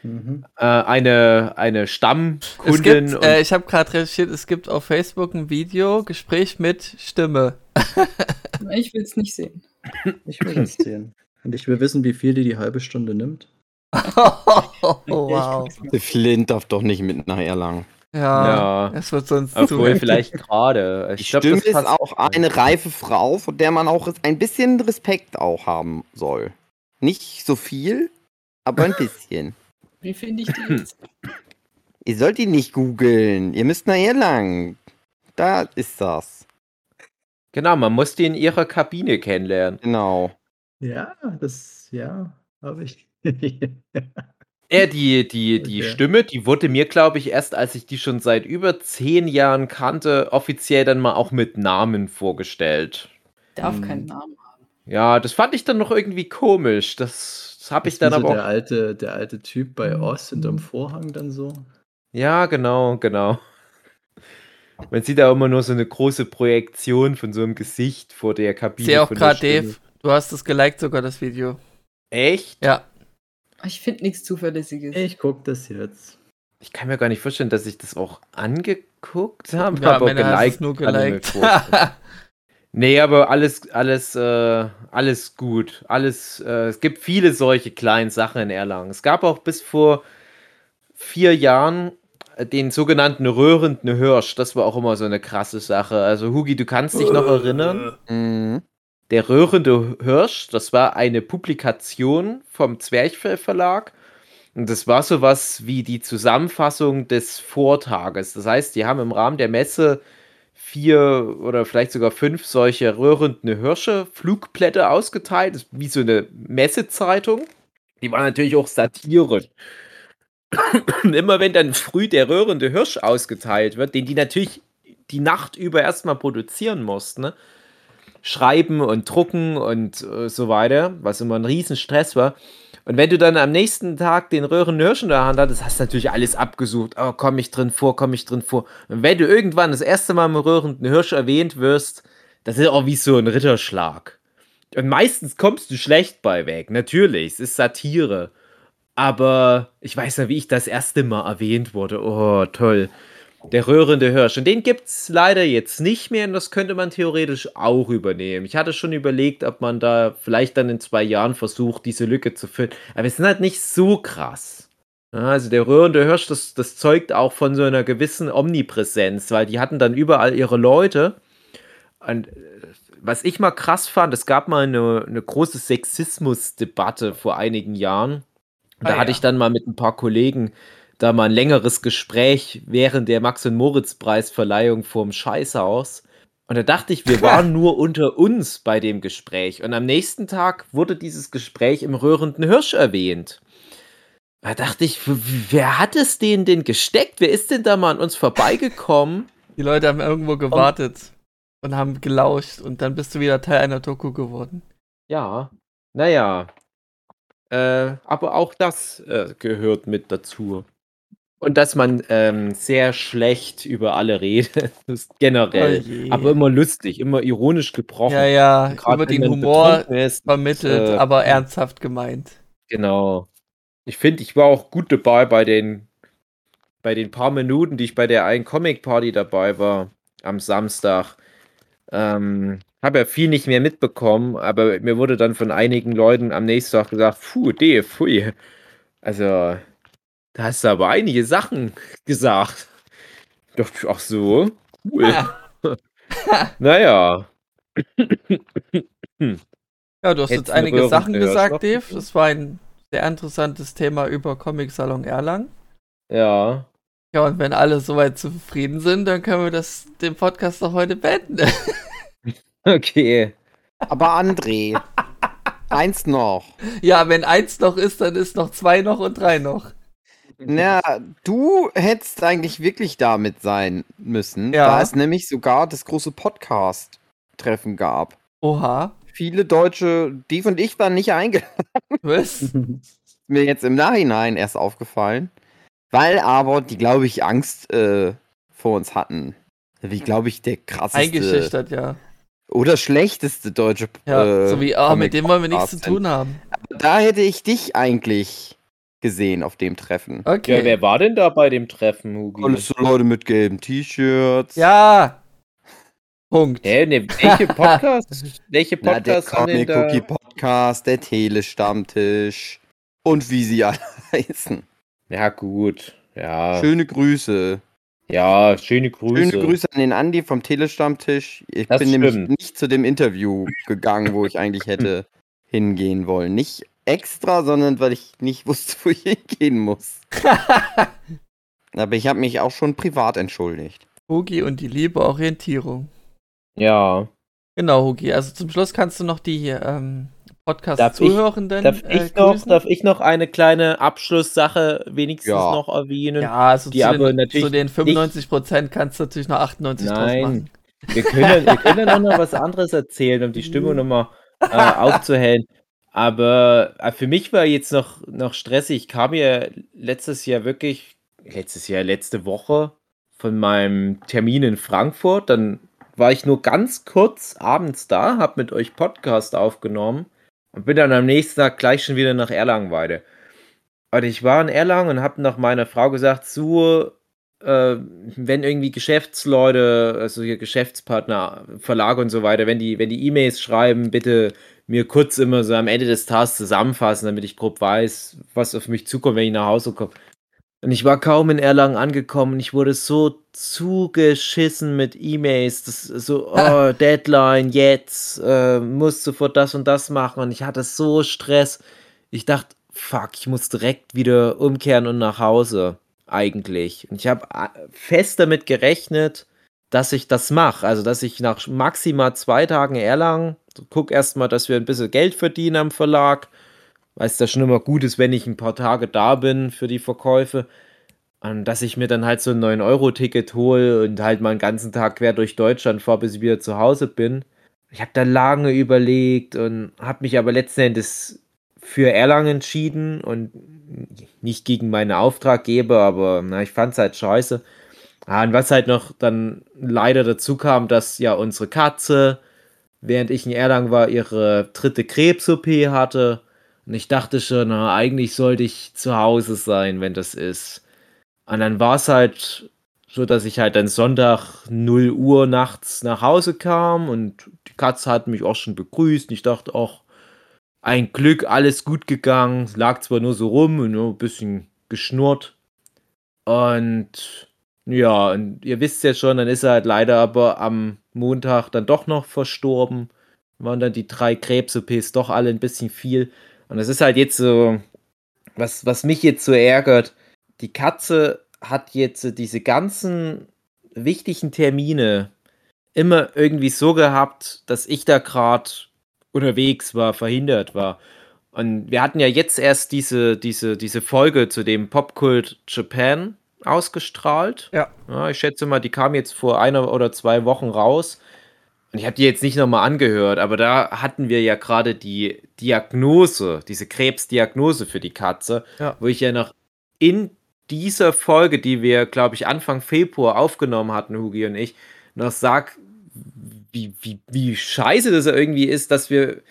Mhm. Äh, eine, eine Es Stammkundin. gibt, äh, ich habe gerade recherchiert, es gibt auf Facebook ein Video, Gespräch mit Stimme. ich will es nicht sehen. Ich will das sehen. Und ich will wissen, wie viel die die halbe Stunde nimmt. oh, wow. Der Flint darf doch nicht mit nach Erlangen. Ja, ja. es wird sonst zu Obwohl, heftig. vielleicht gerade. Die Ich glaub, Stimme das ist auch eine reife Frau, von der man auch ein bisschen Respekt auch haben soll. Nicht so viel, aber ein bisschen. Wie finde ich die jetzt? Ihr sollt ihn nicht googeln. Ihr müsst nach Erlangen. Da ist das. Genau, man muss die in ihrer Kabine kennenlernen. Genau. Ja, das, ja, habe ich. Ja, die, die, die Okay. Stimme, die wurde mir, glaube ich, erst als ich die schon seit über zehn Jahren kannte, offiziell dann mal auch mit Namen vorgestellt. Darf Hm. keinen Namen haben. Ja, das fand ich dann noch irgendwie komisch. Das, das habe ich dann wie so aber der auch. alte, der alte Typ bei. Oz hinterm Vorhang dann so. Ja, genau, genau. Man sieht da immer nur so eine große Projektion von so einem Gesicht vor der Ich Kabine. sehe auch der gerade. Dave, du hast es geliked sogar, das Video. Echt? Ja. Ich finde nichts Zuverlässiges. Ich guck das jetzt. Ich kann mir gar nicht vorstellen, dass ich das auch angeguckt habe. Ja, aber geliked es nur ich geliked. Nee, aber alles, alles, äh, alles gut. Alles, äh, es gibt viele solche kleinen Sachen in Erlangen. Es gab auch bis vor vier Jahren äh, den sogenannten röhrenden Hirsch. Das war auch immer so eine krasse Sache. Also, Hugi, du kannst dich noch erinnern? Mhm. Der röhrende Hirsch, das war eine Publikation vom Zwerchfell Verlag. Und das war sowas wie die Zusammenfassung des Vortages. Das heißt, die haben im Rahmen der Messe vier oder vielleicht sogar fünf solche röhrenden Hirsche, Flugblätter ausgeteilt. Wie so eine Messezeitung. Die war natürlich auch. Und immer wenn dann früh der röhrende Hirsch ausgeteilt wird, den die natürlich die Nacht über erstmal produzieren mussten, ne? schreiben und drucken und äh, so weiter, was immer ein Riesenstress war. Und wenn du dann am nächsten Tag den Röhrenhirsch in der Hand hattest, hast du natürlich alles abgesucht. Oh, komm ich drin vor, komm ich drin vor. Und wenn du irgendwann das erste Mal im röhrenden Hirsch erwähnt wirst, das ist auch wie so ein Ritterschlag. Und meistens kommst du schlecht bei weg. Natürlich, es ist Satire. Aber ich weiß ja, wie ich das erste Mal erwähnt wurde. Oh, toll. Der röhrende Hirsch. Und den gibt es leider jetzt nicht mehr und das könnte man theoretisch auch übernehmen. Ich hatte schon überlegt, ob man da vielleicht dann in zwei Jahren versucht, diese Lücke zu füllen. Aber wir sind halt nicht so krass. Also der röhrende Hirsch, das, das zeugt auch von so einer gewissen Omnipräsenz, weil die hatten dann überall ihre Leute. Und äh, was ich mal krass fand, es gab mal eine, eine große Sexismusdebatte vor einigen Jahren. Da Ah, hatte ja. ich dann mal mit ein paar Kollegen da mal ein längeres Gespräch während der Max- und Moritz-Preisverleihung vorm Scheißhaus. Und da dachte ich, wir waren nur unter uns bei dem Gespräch. Und am nächsten Tag wurde dieses Gespräch im röhrenden Hirsch erwähnt. Da dachte ich, wer hat es denen denn gesteckt? Wer ist denn da mal an uns vorbeigekommen? Die Leute haben irgendwo gewartet und haben gelauscht und dann bist du wieder Teil einer Doku geworden. Ja, naja. Äh, aber auch das äh, gehört mit dazu. Und dass man ähm, sehr schlecht über alle redet, ist generell. Oh aber immer lustig, immer ironisch gebrochen. Ja, ja, Gerade über den Humor ist, vermittelt, äh, aber ernsthaft gemeint. Genau. Ich finde, ich war auch gut dabei bei den, bei den paar Minuten, die ich bei der einen Comic-Party dabei war am Samstag. Ähm, habe ja viel nicht mehr mitbekommen, aber mir wurde dann von einigen Leuten am nächsten Tag gesagt, puh, Dave, pfui. Also, da hast du aber einige Sachen gesagt. Doch, ach so, cool. naja. Ja, du hast jetzt eine einige Sachen gesagt. Dave. Das war ein sehr interessantes Thema über Comic Salon Erlangen. Ja. Ja, und wenn alle soweit zufrieden sind, dann können wir das, den Podcast doch heute beenden. Okay. Aber André, eins noch. ja, wenn eins noch ist, dann ist noch zwei noch und drei noch. Na, du hättest eigentlich wirklich damit sein müssen, Ja. da es nämlich sogar das große Podcast-Treffen gab. Oha. Viele Deutsche, Dave und ich waren nicht eingeladen. Was? Ist mir jetzt im Nachhinein erst aufgefallen. Weil aber die, glaube ich, Angst äh, vor uns hatten. Wie, glaube ich, der krasseste Eingeschüchtert, ja. oder schlechteste deutsche Ja, äh, so wie, ah, mit dem wollen wir nichts zu tun haben. sind. Da hätte ich dich eigentlich gesehen auf dem Treffen. Okay. Ja, wer war denn da bei dem Treffen, Hugi? Alles so Leute mit gelben T-Shirts. Ja. Punkt. Hä, ne, welche Podcast? welche Na, der Podcasts haben denn Comic Cookie? Podcast, der Telestammtisch und wie sie alle heißen. Ja, gut. Ja. Schöne Grüße. Ja, schöne Grüße. Schöne Grüße an den Andi vom Telestammtisch. Ich Das bin nämlich stimmt. nicht zu dem Interview gegangen, wo ich eigentlich hätte hingehen wollen. Nicht extra, sondern weil ich nicht wusste, wo ich hingehen muss. Aber ich habe mich auch schon privat entschuldigt. Hugi und die liebe Orientierung. Ja. Genau, Hugi. Also zum Schluss kannst du noch die ähm, Darf ich- Podcast-Zuhörenden Darf äh, ich, noch, darf ich noch eine kleine Abschlusssache wenigstens Ja. noch erwähnen? Ja, also die zu, aber den, natürlich zu den 95% kannst du natürlich noch 98 draus Nein. machen. Wir können, wir können noch was anderes erzählen, um die Stimmung nochmal äh, aufzuhellen. Aber äh, für mich war jetzt noch, noch stressig. Ich kam ja letztes Jahr wirklich, letztes Jahr, letzte Woche von meinem Termin in Frankfurt. Dann war ich nur ganz kurz abends da, habe mit euch Podcast aufgenommen und bin dann am nächsten Tag gleich schon wieder nach Erlangenweide. Und ich war in Erlangen und habe nach meiner Frau gesagt, so, äh, wenn irgendwie Geschäftsleute, also hier Geschäftspartner, Verlage und so weiter, wenn die, wenn die E-Mails schreiben, bitte mir kurz immer so am Ende des Tages zusammenfassen, damit ich grob weiß, was auf mich zukommt, wenn ich nach Hause komme. Und ich war kaum in Erlangen angekommen und ich wurde so zugeschissen mit E-Mails. So, oh, Deadline, jetzt, äh, muss sofort das und das machen. Und ich hatte so Stress. Ich dachte, fuck, ich muss direkt wieder umkehren und nach Hause eigentlich. Und ich habe fest damit gerechnet, dass ich das mache. Also, dass ich nach maximal zwei Tagen Erlangen guck erstmal, dass wir ein bisschen Geld verdienen am Verlag. Weil es da schon immer gut ist, wenn ich ein paar Tage da bin für die Verkäufe. Und dass ich mir dann halt so ein 9-Euro-Ticket hole und halt mal einen ganzen Tag quer durch Deutschland fahre, bis ich wieder zu Hause bin. Ich habe da lange überlegt und habe mich aber letzten Endes für Erlangen entschieden und nicht gegen meine Auftraggeber, aber na, ich fand es halt scheiße. Ah, und was halt noch dann leider dazu kam, dass ja unsere Katze, während ich in Erlangen war, ihre dritte Krebs-OP hatte. Und ich dachte schon, na, eigentlich sollte ich zu Hause sein, wenn das ist. Und dann war es halt so dass ich halt dann Sonntag 0 Uhr nachts nach Hause kam und die Katze hat mich auch schon begrüßt. Und ich dachte auch, ein Glück, alles gut gegangen. Lag zwar nur so rum und nur ein bisschen geschnurrt. Und ja, und ihr wisst ja schon, dann ist er halt leider aber am Montag dann doch noch verstorben. Waren dann die drei Krebs-OPs doch alle ein bisschen viel. Und das ist halt jetzt so, was, was mich jetzt so ärgert. Die Katze hat jetzt diese ganzen wichtigen Termine immer irgendwie so gehabt, dass ich da gerade unterwegs war, verhindert war. Und wir hatten ja jetzt erst diese, diese, diese Folge zu dem Popkult Japan ausgestrahlt. Ja. ja. Ich schätze mal, die kam jetzt vor einer oder zwei Wochen raus. Und ich habe die jetzt nicht nochmal angehört, aber da hatten wir ja gerade die Diagnose, diese Krebsdiagnose für die Katze, ja. wo ich ja noch in dieser Folge, die wir, glaube ich, Anfang Februar aufgenommen hatten, Hugi und ich, noch sag, wie, wie, wie scheiße das irgendwie ist, dass wir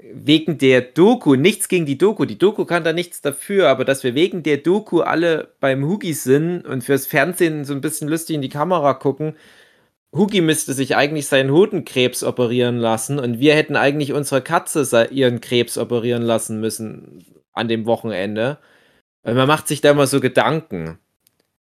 wegen der Doku, nichts gegen die Doku, die Doku kann da nichts dafür, aber dass wir wegen der Doku alle beim Hugi sind und fürs Fernsehen so ein bisschen lustig in die Kamera gucken. Hugi müsste sich eigentlich seinen Hodenkrebs operieren lassen und wir hätten eigentlich unsere Katze ihren Krebs operieren lassen müssen an dem Wochenende. Weil man macht sich da immer so Gedanken.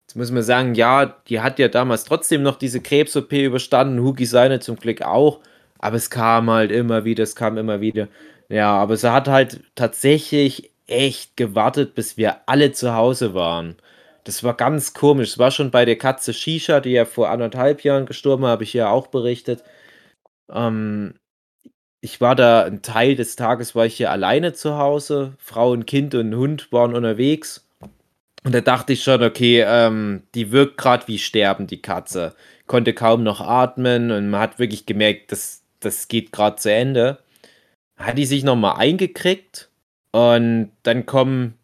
Jetzt muss man sagen, ja, die hat ja damals trotzdem noch diese Krebs-OP überstanden, Hugi seine zum Glück auch, aber es kam halt immer wieder, es kam immer wieder. Ja, aber sie hat halt tatsächlich echt gewartet, bis wir alle zu Hause waren. Das war ganz komisch. Es war schon bei der Katze Shisha, die ja vor anderthalb Jahren gestorben, habe ich ja auch berichtet. Ähm, ich war da einen Teil des Tages war ich hier alleine zu Hause. Frau und Kind und Hund waren unterwegs. Und da dachte ich schon, okay, ähm, die wirkt gerade wie sterben, die Katze. Konnte kaum noch atmen und man hat wirklich gemerkt, das, das geht gerade zu Ende. Hat die sich nochmal eingekriegt und dann kommen,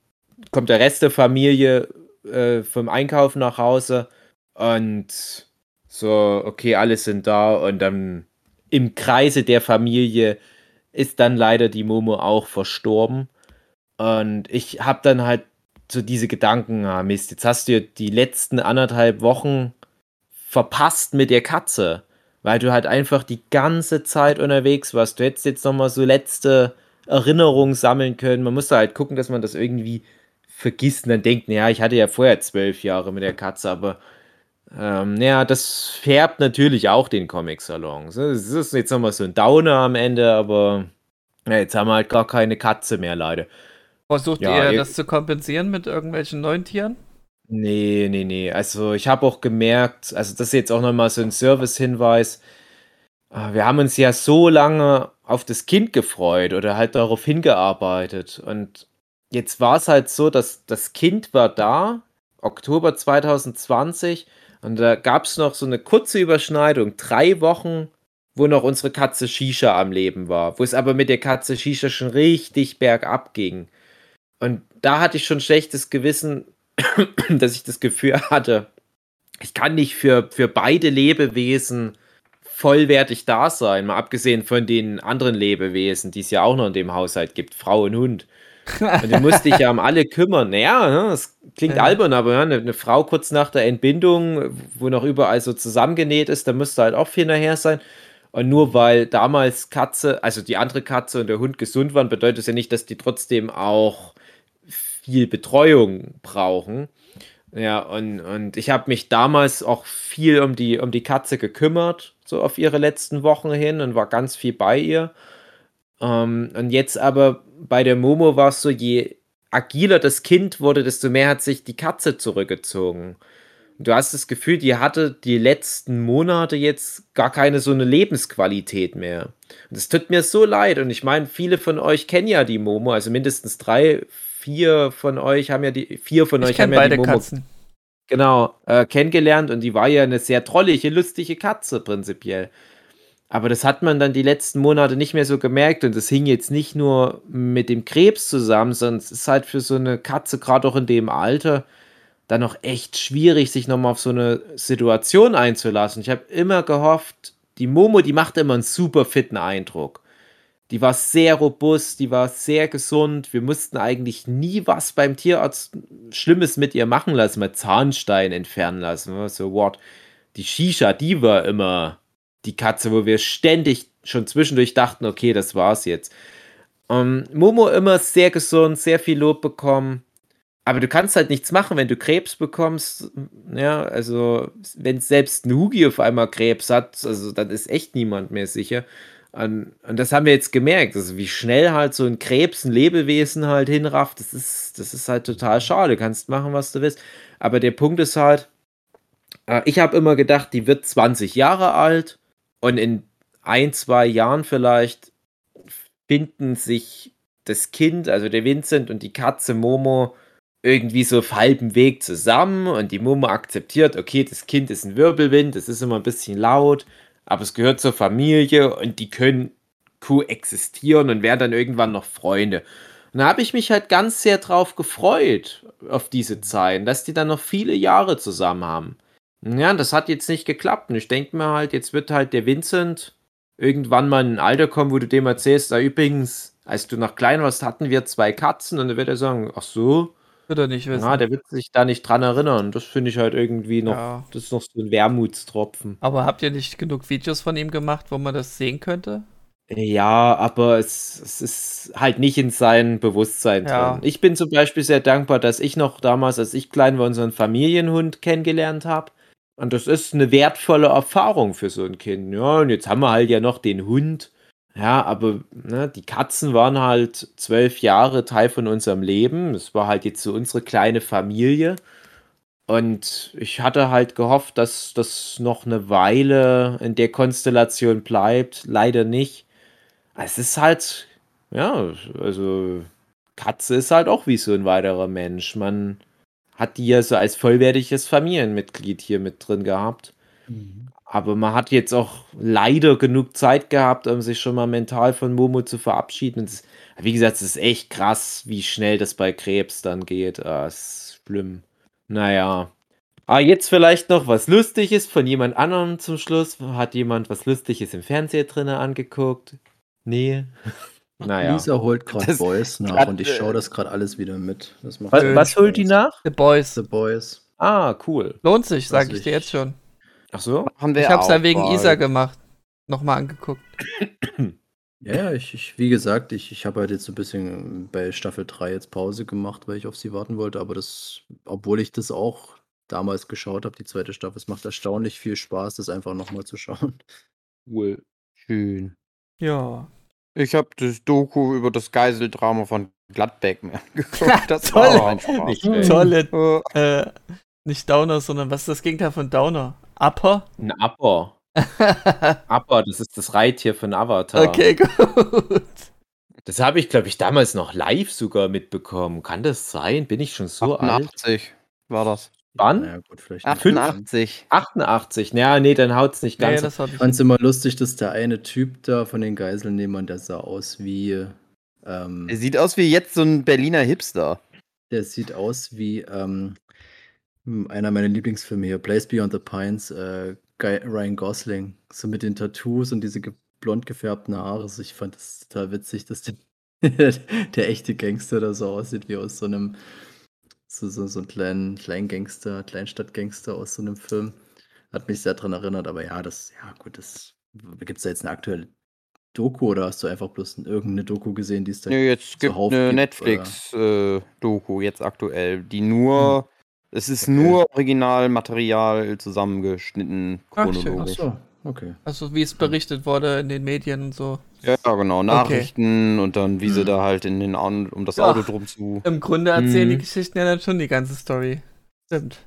kommt der Rest der Familie äh, vom Einkauf nach Hause und so, okay, alle sind da und dann im Kreise der Familie ist dann leider die Momo auch verstorben. Und ich habe dann halt so diese Gedanken, ah Mist, jetzt hast du die letzten anderthalb Wochen verpasst mit der Katze, weil du halt einfach die ganze Zeit unterwegs warst. Du hättest jetzt nochmal so letzte Erinnerungen sammeln können. Man musste halt gucken, dass man das irgendwie vergisst und dann denkt, naja, ich hatte ja vorher zwölf Jahre mit der Katze, aber ähm, ja, das färbt natürlich auch den Comic-Salon. Es ist jetzt nochmal so ein Downer am Ende, aber ja, jetzt haben wir halt gar keine Katze mehr, leider. Versucht ja, ihr das zu kompensieren mit irgendwelchen neuen Tieren? Nee, nee, nee. Also ich habe auch gemerkt, also das ist jetzt auch nochmal so ein Service-Hinweis. Ah, wir haben uns ja so lange auf das Kind gefreut oder halt darauf hingearbeitet. Und jetzt war es halt so, dass das Kind war da, Oktober 2020, und da gab es noch so eine kurze Überschneidung, drei Wochen, wo noch unsere Katze Shisha am Leben war, wo es aber mit der Katze Shisha schon richtig bergab ging. Und da hatte ich schon schlechtes Gewissen, dass ich das Gefühl hatte, ich kann nicht für, für beide Lebewesen vollwertig da sein, mal abgesehen von den anderen Lebewesen, die es ja auch noch in dem Haushalt gibt, Frau und Hund. Und du musst dich ja um alle kümmern. Naja, ne, das klingt ja. albern, aber ja, eine, eine, Frau kurz nach der Entbindung, wo noch überall so zusammengenäht ist, da müsste halt auch viel nachher sein. Und nur weil damals Katze, also die andere Katze und der Hund gesund waren, bedeutet es ja nicht, dass die trotzdem auch viel Betreuung brauchen. Ja, und, und ich habe mich damals auch viel um die, um die Katze gekümmert, so auf ihre letzten Wochen hin und war ganz viel bei ihr. Ähm, und jetzt aber bei der Momo war es so, je agiler das Kind wurde, desto mehr hat sich die Katze zurückgezogen. Du hast das Gefühl, die hatte die letzten Monate jetzt gar keine so eine Lebensqualität mehr. Und das tut mir so leid. Und ich meine, viele von euch kennen ja die Momo, also mindestens drei, vier von euch haben ja die, vier von ich euch haben ja beide die Momo. Katzen. Genau, äh, kennengelernt und die war ja eine sehr trollige, lustige Katze prinzipiell. Aber das hat man dann die letzten Monate nicht mehr so gemerkt und das hing jetzt nicht nur mit dem Krebs zusammen, sondern es ist halt für so eine Katze, gerade auch in dem Alter, dann noch echt schwierig, sich nochmal auf so eine Situation einzulassen. Ich habe immer gehofft, die Momo, die macht immer einen super fitten Eindruck. Die war sehr robust, die war sehr gesund. Wir mussten eigentlich nie was beim Tierarzt Schlimmes mit ihr machen lassen, mal Zahnstein entfernen lassen. So, what? Die Shisha, die war immer die Katze, wo wir ständig schon zwischendurch dachten, okay, das war's jetzt. Um, ähm, Momo immer sehr gesund, sehr viel Lob bekommen. Aber du kannst halt nichts machen, wenn du Krebs bekommst. Ja, also, wenn selbst Nugi auf einmal Krebs hat, also dann ist echt niemand mehr sicher. Und, das haben wir jetzt gemerkt, also wie schnell halt so ein Krebs ein Lebewesen halt hinrafft, das ist, das ist halt total schade. Du kannst machen, was du willst. Aber der Punkt ist halt, äh, ich habe immer gedacht, die wird 20 Jahre alt und in ein, zwei Jahren vielleicht finden sich das Kind, also der Vincent und die Katze Momo, irgendwie so auf halbem Weg zusammen und die Momo akzeptiert, okay, das Kind ist ein Wirbelwind, das ist immer ein bisschen laut aber es gehört zur Familie und die können koexistieren und werden dann irgendwann noch Freunde. Und da habe ich mich halt ganz sehr drauf gefreut, auf diese Zeit, dass die dann noch viele Jahre zusammen haben. Ja, das hat jetzt nicht geklappt. Und ich denke mir halt, jetzt wird halt der Vincent irgendwann mal in ein Alter kommen, wo du dem erzählst, da übrigens, als du noch klein warst, hatten wir zwei Katzen und dann wird er sagen, ach so, wird er nicht wissen. Ja, der wird sich da nicht dran erinnern. Das finde ich halt irgendwie noch, ja. das ist noch so ein Wermutstropfen. Aber habt ihr nicht genug Videos von ihm gemacht, wo man das sehen könnte? Ja, aber es, es ist halt nicht in seinem Bewusstsein ja. drin. Ich bin zum Beispiel sehr dankbar, dass ich noch damals, als ich klein war, unseren Familienhund kennengelernt habe. Und das ist eine wertvolle Erfahrung für so ein Kind. Ja, und jetzt haben wir halt ja noch den Hund. Ja, aber ne, die Katzen waren halt zwölf Jahre Teil von unserem Leben. Es war halt jetzt so unsere kleine Familie. Und ich hatte halt gehofft, dass das noch eine Weile in der Konstellation bleibt. Leider nicht. Es ist halt, ja, also Katze ist halt auch wie so ein weiterer Mensch. Man hat die ja so als vollwertiges Familienmitglied hier mit drin gehabt. Mhm. Aber man hat jetzt auch leider genug Zeit gehabt, um sich schon mal mental von Momo zu verabschieden. Das, wie gesagt, es ist echt krass, wie schnell das bei Krebs dann geht. Ah, ist schlimm. Naja. Ah, jetzt vielleicht noch was Lustiges von jemand anderem zum Schluss. Hat jemand was Lustiges im Fernseher drinnen angeguckt? Nee. Naja. Lisa holt gerade Boys nach und ich schaue das gerade alles wieder mit. was, was holt die nach? The Boys. The Boys. Ah, cool. Lohnt sich, sage ich dir jetzt schon. Ach so? Haben wir ich hab's ja wegen Isa gemacht. Nochmal angeguckt. Ja, ich, ich, wie gesagt, ich, ich habe halt jetzt so ein bisschen bei Staffel 3 jetzt Pause gemacht, weil ich auf sie warten wollte, aber das, obwohl ich das auch damals geschaut habe, die zweite Staffel, es macht erstaunlich viel Spaß, das einfach nochmal zu schauen. Cool. Schön. Ja. Ich habe das Doku über das Geiseldrama von Gladbeck mir angeguckt. Das war auch ein Spaß. Tolle, äh, nicht Downer, sondern was ist das Gegenteil von Downer? Upper? Ein Upper. Upper, das ist das Reittier von Avatar. Okay, gut. Das habe ich, glaube ich, damals noch live sogar mitbekommen. Kann das sein? Bin ich schon so 88 alt? war das. Wann? Ja, gut, vielleicht 88. 88. Ja, nee, dann haut es nicht ganz. Nee, das ich fand es immer lustig, dass der eine Typ da von den Geiselnehmern, der sah aus wie. Ähm, er sieht aus wie jetzt so ein Berliner Hipster. Der sieht aus wie ähm, hm, einer meiner Lieblingsfilme hier, Place Beyond the Pines, äh, Ryan Gosling, so mit den Tattoos und diese ge blond gefärbten Haare. Also ich fand das total witzig, dass der, der echte Gangster da so aussieht wie aus so einem, so, so, so einem kleinen Kleingangster, Kleinstadtgangster aus so einem Film. Hat mich sehr daran erinnert, aber ja, das, ja gut, das gibt es da jetzt eine aktuelle Doku oder hast du einfach bloß irgendeine Doku gesehen, die es da Nee, jetzt gibt eine Netflix-Doku, äh, jetzt aktuell, die nur hm. Es ist okay. nur Originalmaterial zusammengeschnitten, chronologisch. Ach, Ach okay. Also wie es berichtet wurde in den Medien und so. Ja, genau, Nachrichten okay. und dann wie hm. sie da halt in den um das. Auto drum zu. Im Grunde erzählen hm. die Geschichten ja dann schon die ganze Story. Stimmt.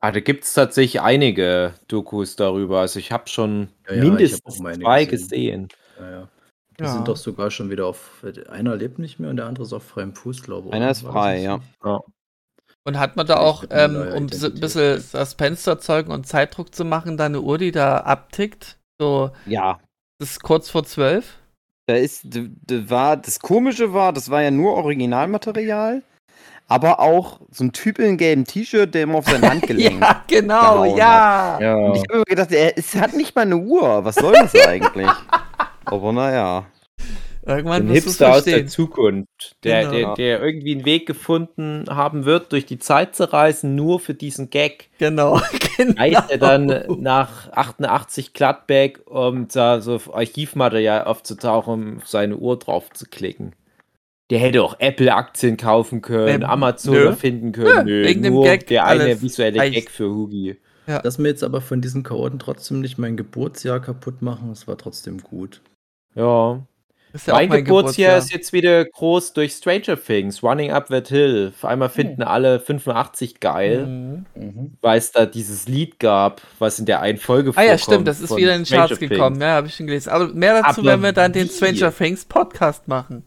Ah, da gibt es tatsächlich einige Dokus darüber. Also ich habe schon ja, ja, mindestens hab zwei gesehen. gesehen. Ja, ja. Die sind doch sogar schon wieder auf. Einer lebt nicht mehr und der andere ist auf freiem Fuß, glaube ich. Einer ist frei, ja. ja. Und hat man da auch, ähm, um ein bisschen Suspense zu erzeugen und Zeitdruck zu machen, da eine Uhr, die da abtickt? So, ja. Das ist kurz vor zwölf? Da ist, da war, das Komische war, das war ja nur Originalmaterial, aber auch so ein Typ in einem gelben T-Shirt, der immer auf sein Handgelenk Ja, genau, ja. ja. Und ich habe mir gedacht, er, es hat nicht mal eine Uhr. Was soll das eigentlich? aber naja. Irgendwann ein Hipster aus der Zukunft, der, genau. der, der irgendwie einen Weg gefunden haben wird, durch die Zeit zu reisen, nur für diesen Gag. Genau. genau. Reist er dann nach 88 Gladbeck, um da so Archivmaterial aufzutauchen, um auf seine Uhr drauf zu klicken. Der hätte auch Apple-Aktien kaufen können, ähm, Amazon nö. finden können. Nö, wegen dem Gag. Der eine visuelle reicht. Gag für Hugi. Ja. Dass mir jetzt aber von diesen Chaoten trotzdem nicht mein Geburtsjahr kaputt machen, das war trotzdem gut. Ja, ja mein, mein Geburtsjahr ist jetzt wieder groß durch Stranger Things, Running Up That Hill. Auf einmal finden mhm. alle 85 geil, mhm. weil es da dieses Lied gab, was in der einen Folge vorkommt. Ah ja, stimmt, das ist wieder in den Charts gekommen, ja, habe ich schon gelesen. Aber mehr dazu, aber wenn wir dann den Stranger Things Podcast machen.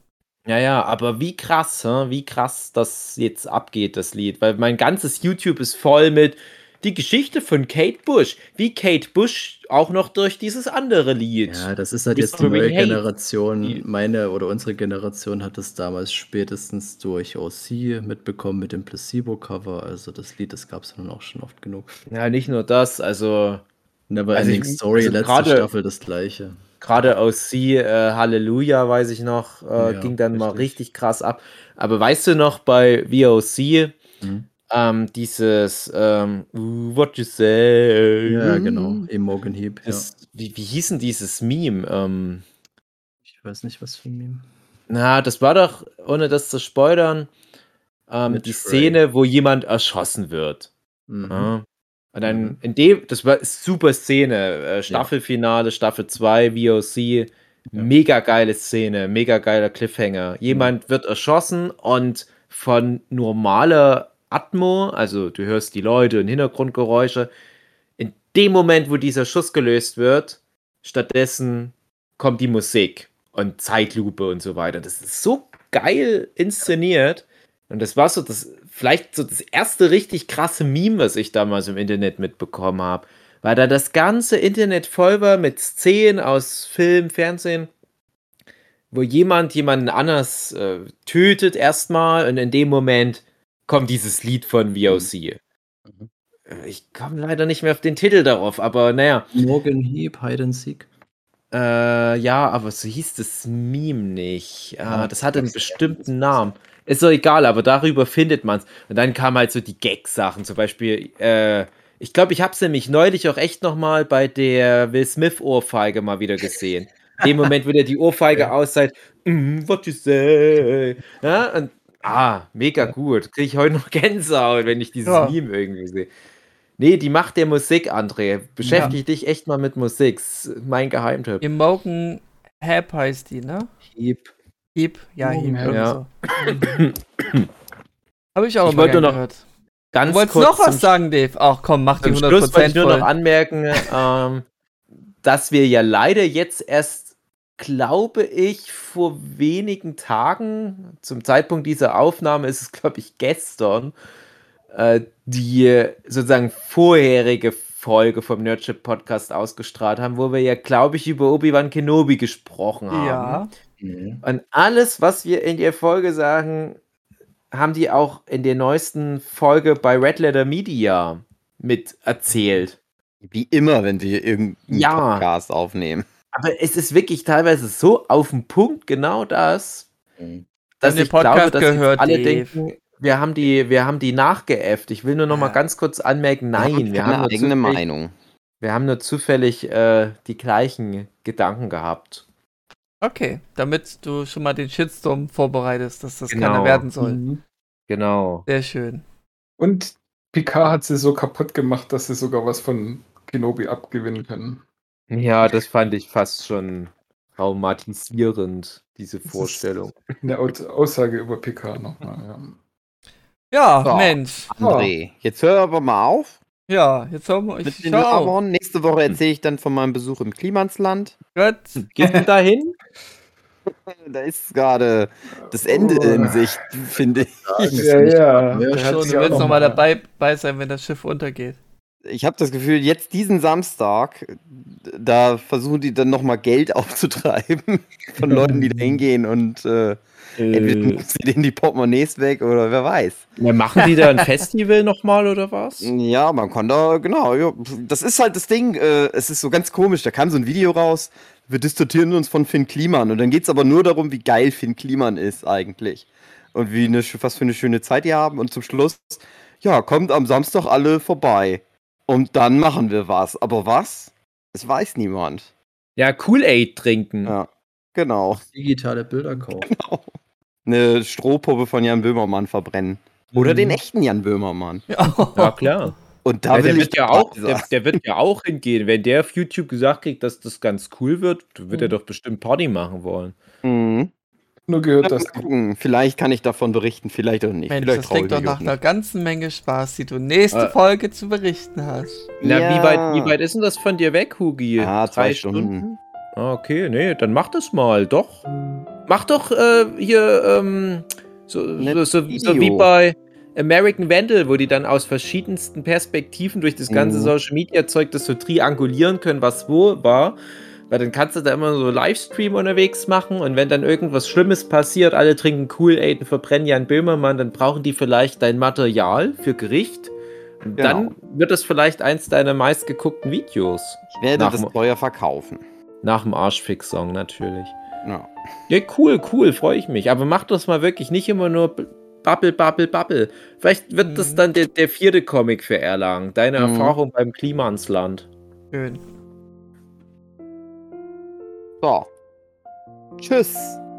Ja, ja, aber wie krass, wie krass das jetzt abgeht, das Lied. Weil mein ganzes YouTube ist voll mit die Geschichte von Kate Bush, wie Kate Bush auch noch durch dieses andere Lied. Ja, das ist halt jetzt die neue Generation. Meine oder unsere Generation hat es damals spätestens durch OC mitbekommen mit dem Placebo-Cover. Also das Lied, das gab es dann auch schon oft genug. Ja, nicht nur das, also. Never also Ending Story, also letzte grade, Staffel das gleiche. Gerade OC, äh, Halleluja, weiß ich noch, äh, ja, ging dann richtig. mal richtig krass ab. Aber weißt du noch bei VOC, mhm ähm, dieses ähm, What you say. Ja, genau. Imogen Heap. Ja. Wie, wie hieß denn dieses Meme? Ähm, ich weiß nicht, was für ein Meme. Na, das war doch, ohne das zu spoilern, ähm, die Szene, wo jemand erschossen wird. Mhm. Ja. Und dann mhm. in dem, das war super Szene, äh, Staffelfinale, ja. Staffel 2, VOC, ja. mega geile Szene, mega geiler Cliffhanger. Jemand mhm. wird erschossen und von normaler Atmo, also du hörst die Leute und Hintergrundgeräusche. In dem Moment, wo dieser Schuss gelöst wird, stattdessen kommt die Musik und Zeitlupe und so weiter. Das ist so geil inszeniert. Und das war so das, vielleicht so das erste richtig krasse Meme, was ich damals im Internet mitbekommen habe. Weil da das ganze Internet voll war mit Szenen aus Film, Fernsehen, wo jemand jemanden anders äh, tötet erstmal und in dem Moment kommt dieses Lied von VOC. Mhm. Äh, ich komme leider nicht mehr auf den Titel darauf, aber naja. Morgan Heap, Hide and Seek. Äh, ja, aber so hieß das Meme nicht. Ah, das hatte einen bestimmten Namen. Ist so egal, aber darüber findet man es. Und dann kamen halt so die Gag-Sachen, zum Beispiel, äh, ich glaube, ich habe es nämlich neulich auch echt nochmal bei der Will Smith-Ohrfeige mal wieder gesehen. In dem Moment, wo der die Ohrfeige ausseit, mm, what you say? Ja, und Ah, mega gut. Kriege ich heute noch Gänsehaut, wenn ich dieses ja. Meme irgendwie sehe. Nee, die Macht der Musik, André. Beschäftige ja. dich echt mal mit Musik. mein Geheimtipp. Imogen Hap heißt die, ne? Heap. Heap, ja, Heap. Ja. So. Habe ich auch ich wollte noch gehört. Ganz du wolltest noch was sagen, Dave? Ach komm, mach die 100% Schluss wollte ich nur noch anmerken, ähm, dass wir ja leider jetzt erst glaube ich, vor wenigen Tagen, zum Zeitpunkt dieser Aufnahme ist es, glaube ich, gestern, äh, die sozusagen vorherige Folge vom Nerdship Podcast ausgestrahlt haben, wo wir ja, glaube ich, über Obi-Wan Kenobi gesprochen haben. Ja. Mhm. Und alles, was wir in der Folge sagen, haben die auch in der neuesten Folge bei Red Letter Media mit erzählt. Wie immer, wenn wir irgendeinen ja. Podcast aufnehmen. Aber es ist wirklich teilweise so auf den Punkt genau das, mhm. dass ich Podcast glaube, dass gehört, alle Dave. denken, wir haben die, wir haben die nachgeäfft. Ich will nur noch mal ganz kurz anmerken, nein, wir haben, eine eigene Meinung. Wir haben nur zufällig äh, die gleichen Gedanken gehabt. Okay, damit du schon mal den Shitstorm vorbereitest, dass das genau. keiner werden soll. Mhm. Genau. Sehr schön. Und Picard hat sie so kaputt gemacht, dass sie sogar was von Kenobi abgewinnen können. Ja, das fand ich fast schon traumatisierend, diese Vorstellung. Eine Aussage über PK nochmal, ja. Ja, so, Mensch. André, jetzt hör aber mal auf. Ja, jetzt hören wir. Ich schau. Nächste Woche erzähle ich dann von meinem Besuch im Klimansland. Gut. Gehst du da hin? Da ist gerade das Ende oh. in Sicht, finde ich. Ja, ja. ja schon, du willst nochmal dabei sein, wenn das Schiff untergeht ich habe das Gefühl, jetzt diesen Samstag, da versuchen die dann nochmal Geld aufzutreiben von Leuten, die da hingehen und äh, äh. entweder sie denen die Portemonnaies weg oder wer weiß. Ja, machen die da ein Festival nochmal oder was? Ja, man kann da, genau, ja, das ist halt das Ding, äh, es ist so ganz komisch, da kam so ein Video raus, wir distanzieren uns von Finn Kliman. Und dann geht es aber nur darum, wie geil Finn Kliman ist eigentlich. Und wie eine, was für eine schöne Zeit die haben. Und zum Schluss, ja, kommt am Samstag alle vorbei. Und dann machen wir was. Aber was? Das weiß niemand. Ja, Kool-Aid trinken. Ja, genau. Digitale Bilder kaufen. Genau. Eine Strohpuppe von Jan Böhmermann verbrennen. Oder mhm. den echten Jan Böhmermann. Ja, ja klar. Und da ja, der, wird ja auch, der, der, wird ja auch hingehen. Wenn der auf YouTube gesagt kriegt, dass das ganz cool wird, wird er mhm. doch bestimmt Party machen wollen. Mhm. Nur gehört das. Gucken. Vielleicht kann ich davon berichten, vielleicht auch nicht. Mensch, vielleicht das klingt doch nach einer ganzen Menge Spaß, die du nächste äh. Folge zu berichten hast. Na, ja. wie, weit, wie weit ist denn das von dir weg, Hugi? Ah, zwei, zwei Stunden. Stunden? Ah, okay, nee, dann mach das mal, doch. Mach doch äh, hier ähm, so, so, so, so, wie bei American Vandal, wo die dann aus verschiedensten Perspektiven durch das ganze mhm. Social Media Zeug das so triangulieren können, was wo war. Weil dann kannst du da immer so Livestream unterwegs machen und wenn dann irgendwas Schlimmes passiert, alle trinken Kool-Aid und verbrennen Jan Böhmermann, dann brauchen die vielleicht dein Material für Gericht. Und genau. dann wird das vielleicht eins deiner meistgeguckten Videos. Ich werde nach das teuer verkaufen. Nach dem Arschfix-Song natürlich. Ja. ja, cool, cool, freue ich mich. Aber mach das mal wirklich nicht immer nur Bubble, Bubble, Bubble. Vielleicht wird mhm. das dann der, der, vierte Comic für Erlangen. Deine mhm. Erfahrung beim Klimansland. Schön. So. Tschüss.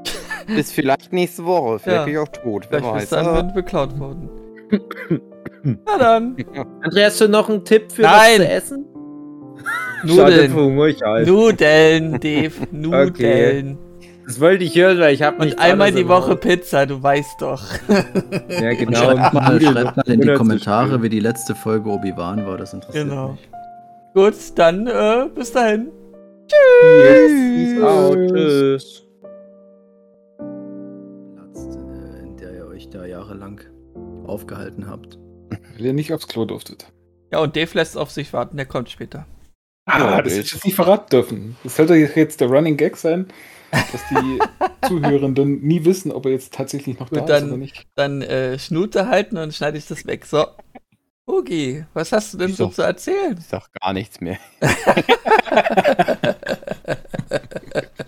Bis vielleicht nächste Woche. Vielleicht ja. bin ich auch tot. Wer vielleicht weiß. dann werden beklaut worden. Na dann. Andreas, hast du noch einen Tipp für Nein. was zu essen? Nudeln. Nudeln, Dave. Nudeln. Okay. Das wollte ich hören, weil ich habe Und einmal die Woche Haus. Pizza, du weißt doch. ja, genau. Schreibt mal, schreibt mal in die Kommentare, wie die letzte Folge Obi-Wan war, das interessiert genau. mich. Gut, dann äh, bis dahin. Tschüss. Yes. Tschüss. Platz, äh, in der ihr euch da jahrelang aufgehalten habt. Weil ihr nicht aufs Klo durftet. Ja, und Dave lässt auf sich warten, der kommt später. Ah, das hätte ich jetzt nicht verraten dürfen. Das sollte jetzt der Running Gag sein dass die Zuhörenden nie wissen, ob er jetzt tatsächlich noch da dann, ist oder nicht. Dann äh, Schnute halten und schneide ich das weg. So. Ugi, was hast du denn ich so zu erzählen? Ich sag gar nichts mehr.